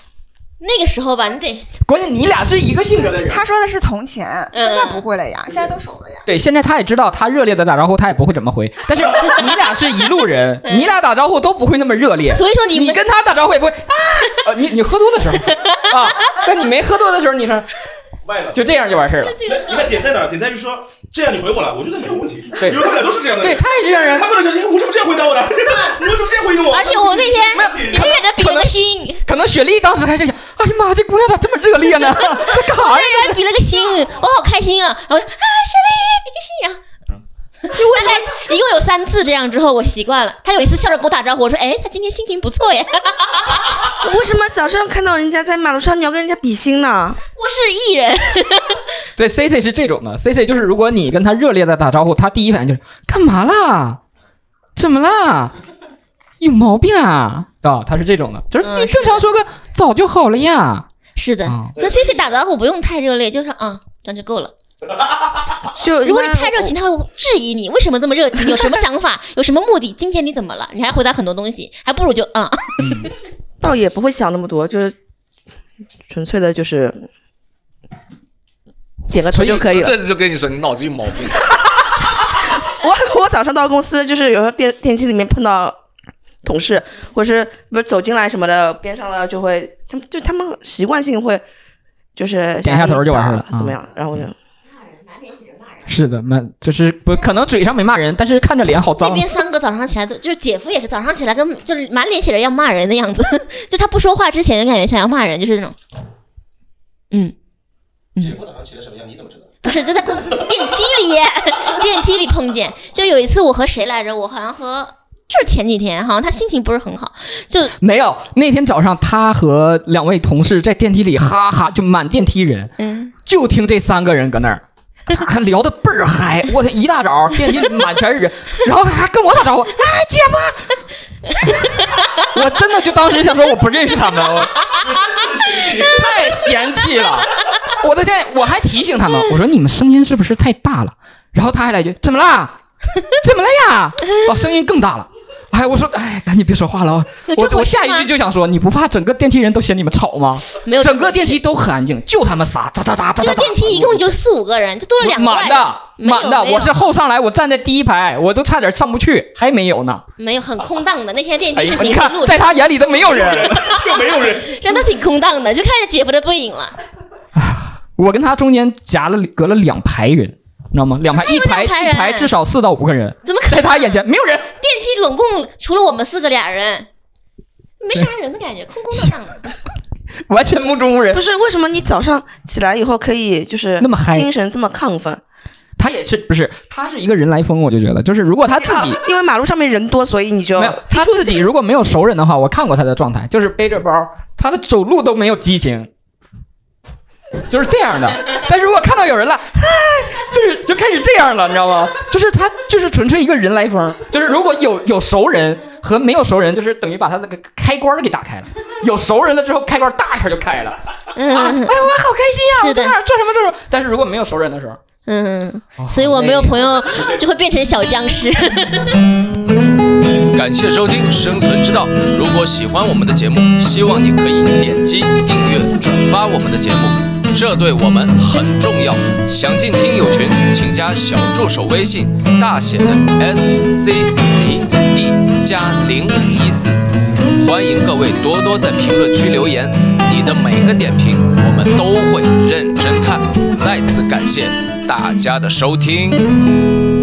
[SPEAKER 5] 那个时候吧，你得
[SPEAKER 2] 关键你俩是一个性格的人。
[SPEAKER 6] 他说的是从前，
[SPEAKER 5] 嗯
[SPEAKER 6] 现在不会了呀，现在都熟了呀。
[SPEAKER 2] 对，现在他也知道，他热烈的打招呼他也不会怎么回，但是你俩是一路人，你俩打招呼都不会那么热烈。
[SPEAKER 5] 所以说你
[SPEAKER 2] 你跟他打招呼也不会啊，呃你你喝多的时候啊，但你没喝多的时候，你说
[SPEAKER 7] 卖了，
[SPEAKER 2] 就这样就完事儿了。
[SPEAKER 7] 你看点在哪儿？点在于说这样你回我了，我觉得没有问题。
[SPEAKER 2] 对
[SPEAKER 7] 因为他们俩都是这样的
[SPEAKER 2] 对，他也是这样人
[SPEAKER 7] 他，不能说你为什么这样回答我的？你为什么这样回应我？
[SPEAKER 5] 而且我那天
[SPEAKER 2] 没有
[SPEAKER 5] 远远的比了个心，
[SPEAKER 2] 可能雪莉当时还是想，哎呀妈，这姑娘咋这么热烈呢？在干啥呀？
[SPEAKER 5] 远远比了个心，我好开心啊！然后啊，雪莉比个心呀。大概一共有三次这样之后，我习惯了。他有一次笑着跟我打招呼，我说：“哎，他今天心情不错耶。
[SPEAKER 3] 为什么早上看到人家在马路上，你要跟人家比心呢？
[SPEAKER 5] 我是艺人，
[SPEAKER 2] 对，C C 是这种的，C C 就是如果你跟他热烈的打招呼，他第一反应就是干嘛啦？怎么啦？有毛病啊？啊，他是这种的，就是
[SPEAKER 5] 嗯
[SPEAKER 2] 你正常说个早就好了呀。
[SPEAKER 5] 是的
[SPEAKER 2] 啊。
[SPEAKER 5] 跟 C C 打招呼不用太热烈，就是啊，这样就够了。
[SPEAKER 3] 就
[SPEAKER 5] 如果你太热情，他会质疑你为什么这么热情，有什么想法，有什么目的？今天你怎么了？你还回答很多东西，还不如就嗯。
[SPEAKER 3] 倒也不会想那么多，就是纯粹的就是点个头就可以了。
[SPEAKER 1] 这就跟你说，你脑子有毛病。
[SPEAKER 3] 我 我早上到公司，就是有时候电电梯里面碰到同事，或者是不是走进来什么的，边上了就会，他们就他们习惯性会就是
[SPEAKER 2] 点下头就完了
[SPEAKER 3] 怎么样？然后我就
[SPEAKER 2] 是的，那就是不可能嘴上没骂人，但是看着脸好脏。
[SPEAKER 5] 那边三个早上起来都就是姐夫也是早上起来跟就是满脸写着要骂人的样子，就他不说话之前就感觉想要骂人，就是那种，嗯，
[SPEAKER 7] 姐夫早上起来什么样？你怎么知道？
[SPEAKER 5] 不是就在电梯里，电梯里碰见。就有一次我和谁来着？我好像和就是前几天，好像他心情不是很好，就
[SPEAKER 2] 没有，那天早上他和两位同事在电梯里哈哈就满电梯人，
[SPEAKER 5] 嗯，
[SPEAKER 2] 就听这三个人搁那儿。他聊的倍儿嗨，我天！一大早电梯里满全是人，然后还跟我打招呼，哎，姐夫！我真的就当时想说我不认识他们，我 太嫌弃了。我的天！我还提醒他们，我说你们声音是不是太大了？然后他还来句怎么啦？怎么了呀？哦，声音更大了。哎，我说，哎，赶紧别说话了。
[SPEAKER 5] 啊
[SPEAKER 2] 我我下一句就想说，你不怕整个电梯人都嫌你们吵吗？
[SPEAKER 5] 没有
[SPEAKER 2] 整个电梯都很安静，就他们仨，咋咋咋咋咋咋。
[SPEAKER 5] 这电梯一共就四五个人，就多了两个人
[SPEAKER 2] 满的，满的。我是后上来，我站在第一排，我都差点上不去，还没有呢。
[SPEAKER 5] 没有很空荡的。那天电梯是平
[SPEAKER 2] 在他眼里都没有人。
[SPEAKER 7] 就没有人。
[SPEAKER 5] 真的挺空荡的，就看着姐夫的背影了。
[SPEAKER 2] 我跟他中间夹了隔了两排人，你知道吗？两排，一排一排至少四到五个人，
[SPEAKER 5] 怎么可
[SPEAKER 2] 在他眼前没有人？
[SPEAKER 5] 电梯总共除了我们四个俩人，没啥人的感觉，空空荡荡的。
[SPEAKER 2] 完全目中无人
[SPEAKER 3] 不。是为什么你早上起来以后可以就是
[SPEAKER 2] 那么嗨
[SPEAKER 3] 精神这么亢奋？
[SPEAKER 2] 他也是不是？他是一个人来疯，我就觉得，就是如果他自己
[SPEAKER 3] 因为马路上面人多，所以你就
[SPEAKER 2] 没有他自己如果没有熟人的话，我看过他的状态，就是背着包，他的走路都没有激情，就是这样的。但是如果看到有人了，嗨，就是就开始这样了，你知道吗？就是他就是纯粹一个人来疯，就是如果有有熟人和没有熟人，就是等于把他那个开关给打开了。有熟人了之后，开关大一下就开了。
[SPEAKER 5] 嗯，
[SPEAKER 2] 哎，我好开心呀、
[SPEAKER 5] 是的
[SPEAKER 2] 我在那儿做什么做什么。但是如果没有熟人的时候，
[SPEAKER 5] 嗯，所以我没有朋友就会变成小僵尸。
[SPEAKER 8] 感谢收听《生存之道》。如果喜欢我们的节目，希望你可以点击订阅、转发我们的节目，这对我们很重要。想进听友群，请加小助手微信，大写的 S C A D 加零一四。欢迎各位多多在评论区留言，你的每个点评我们都会认真看。再次感谢大家的收听。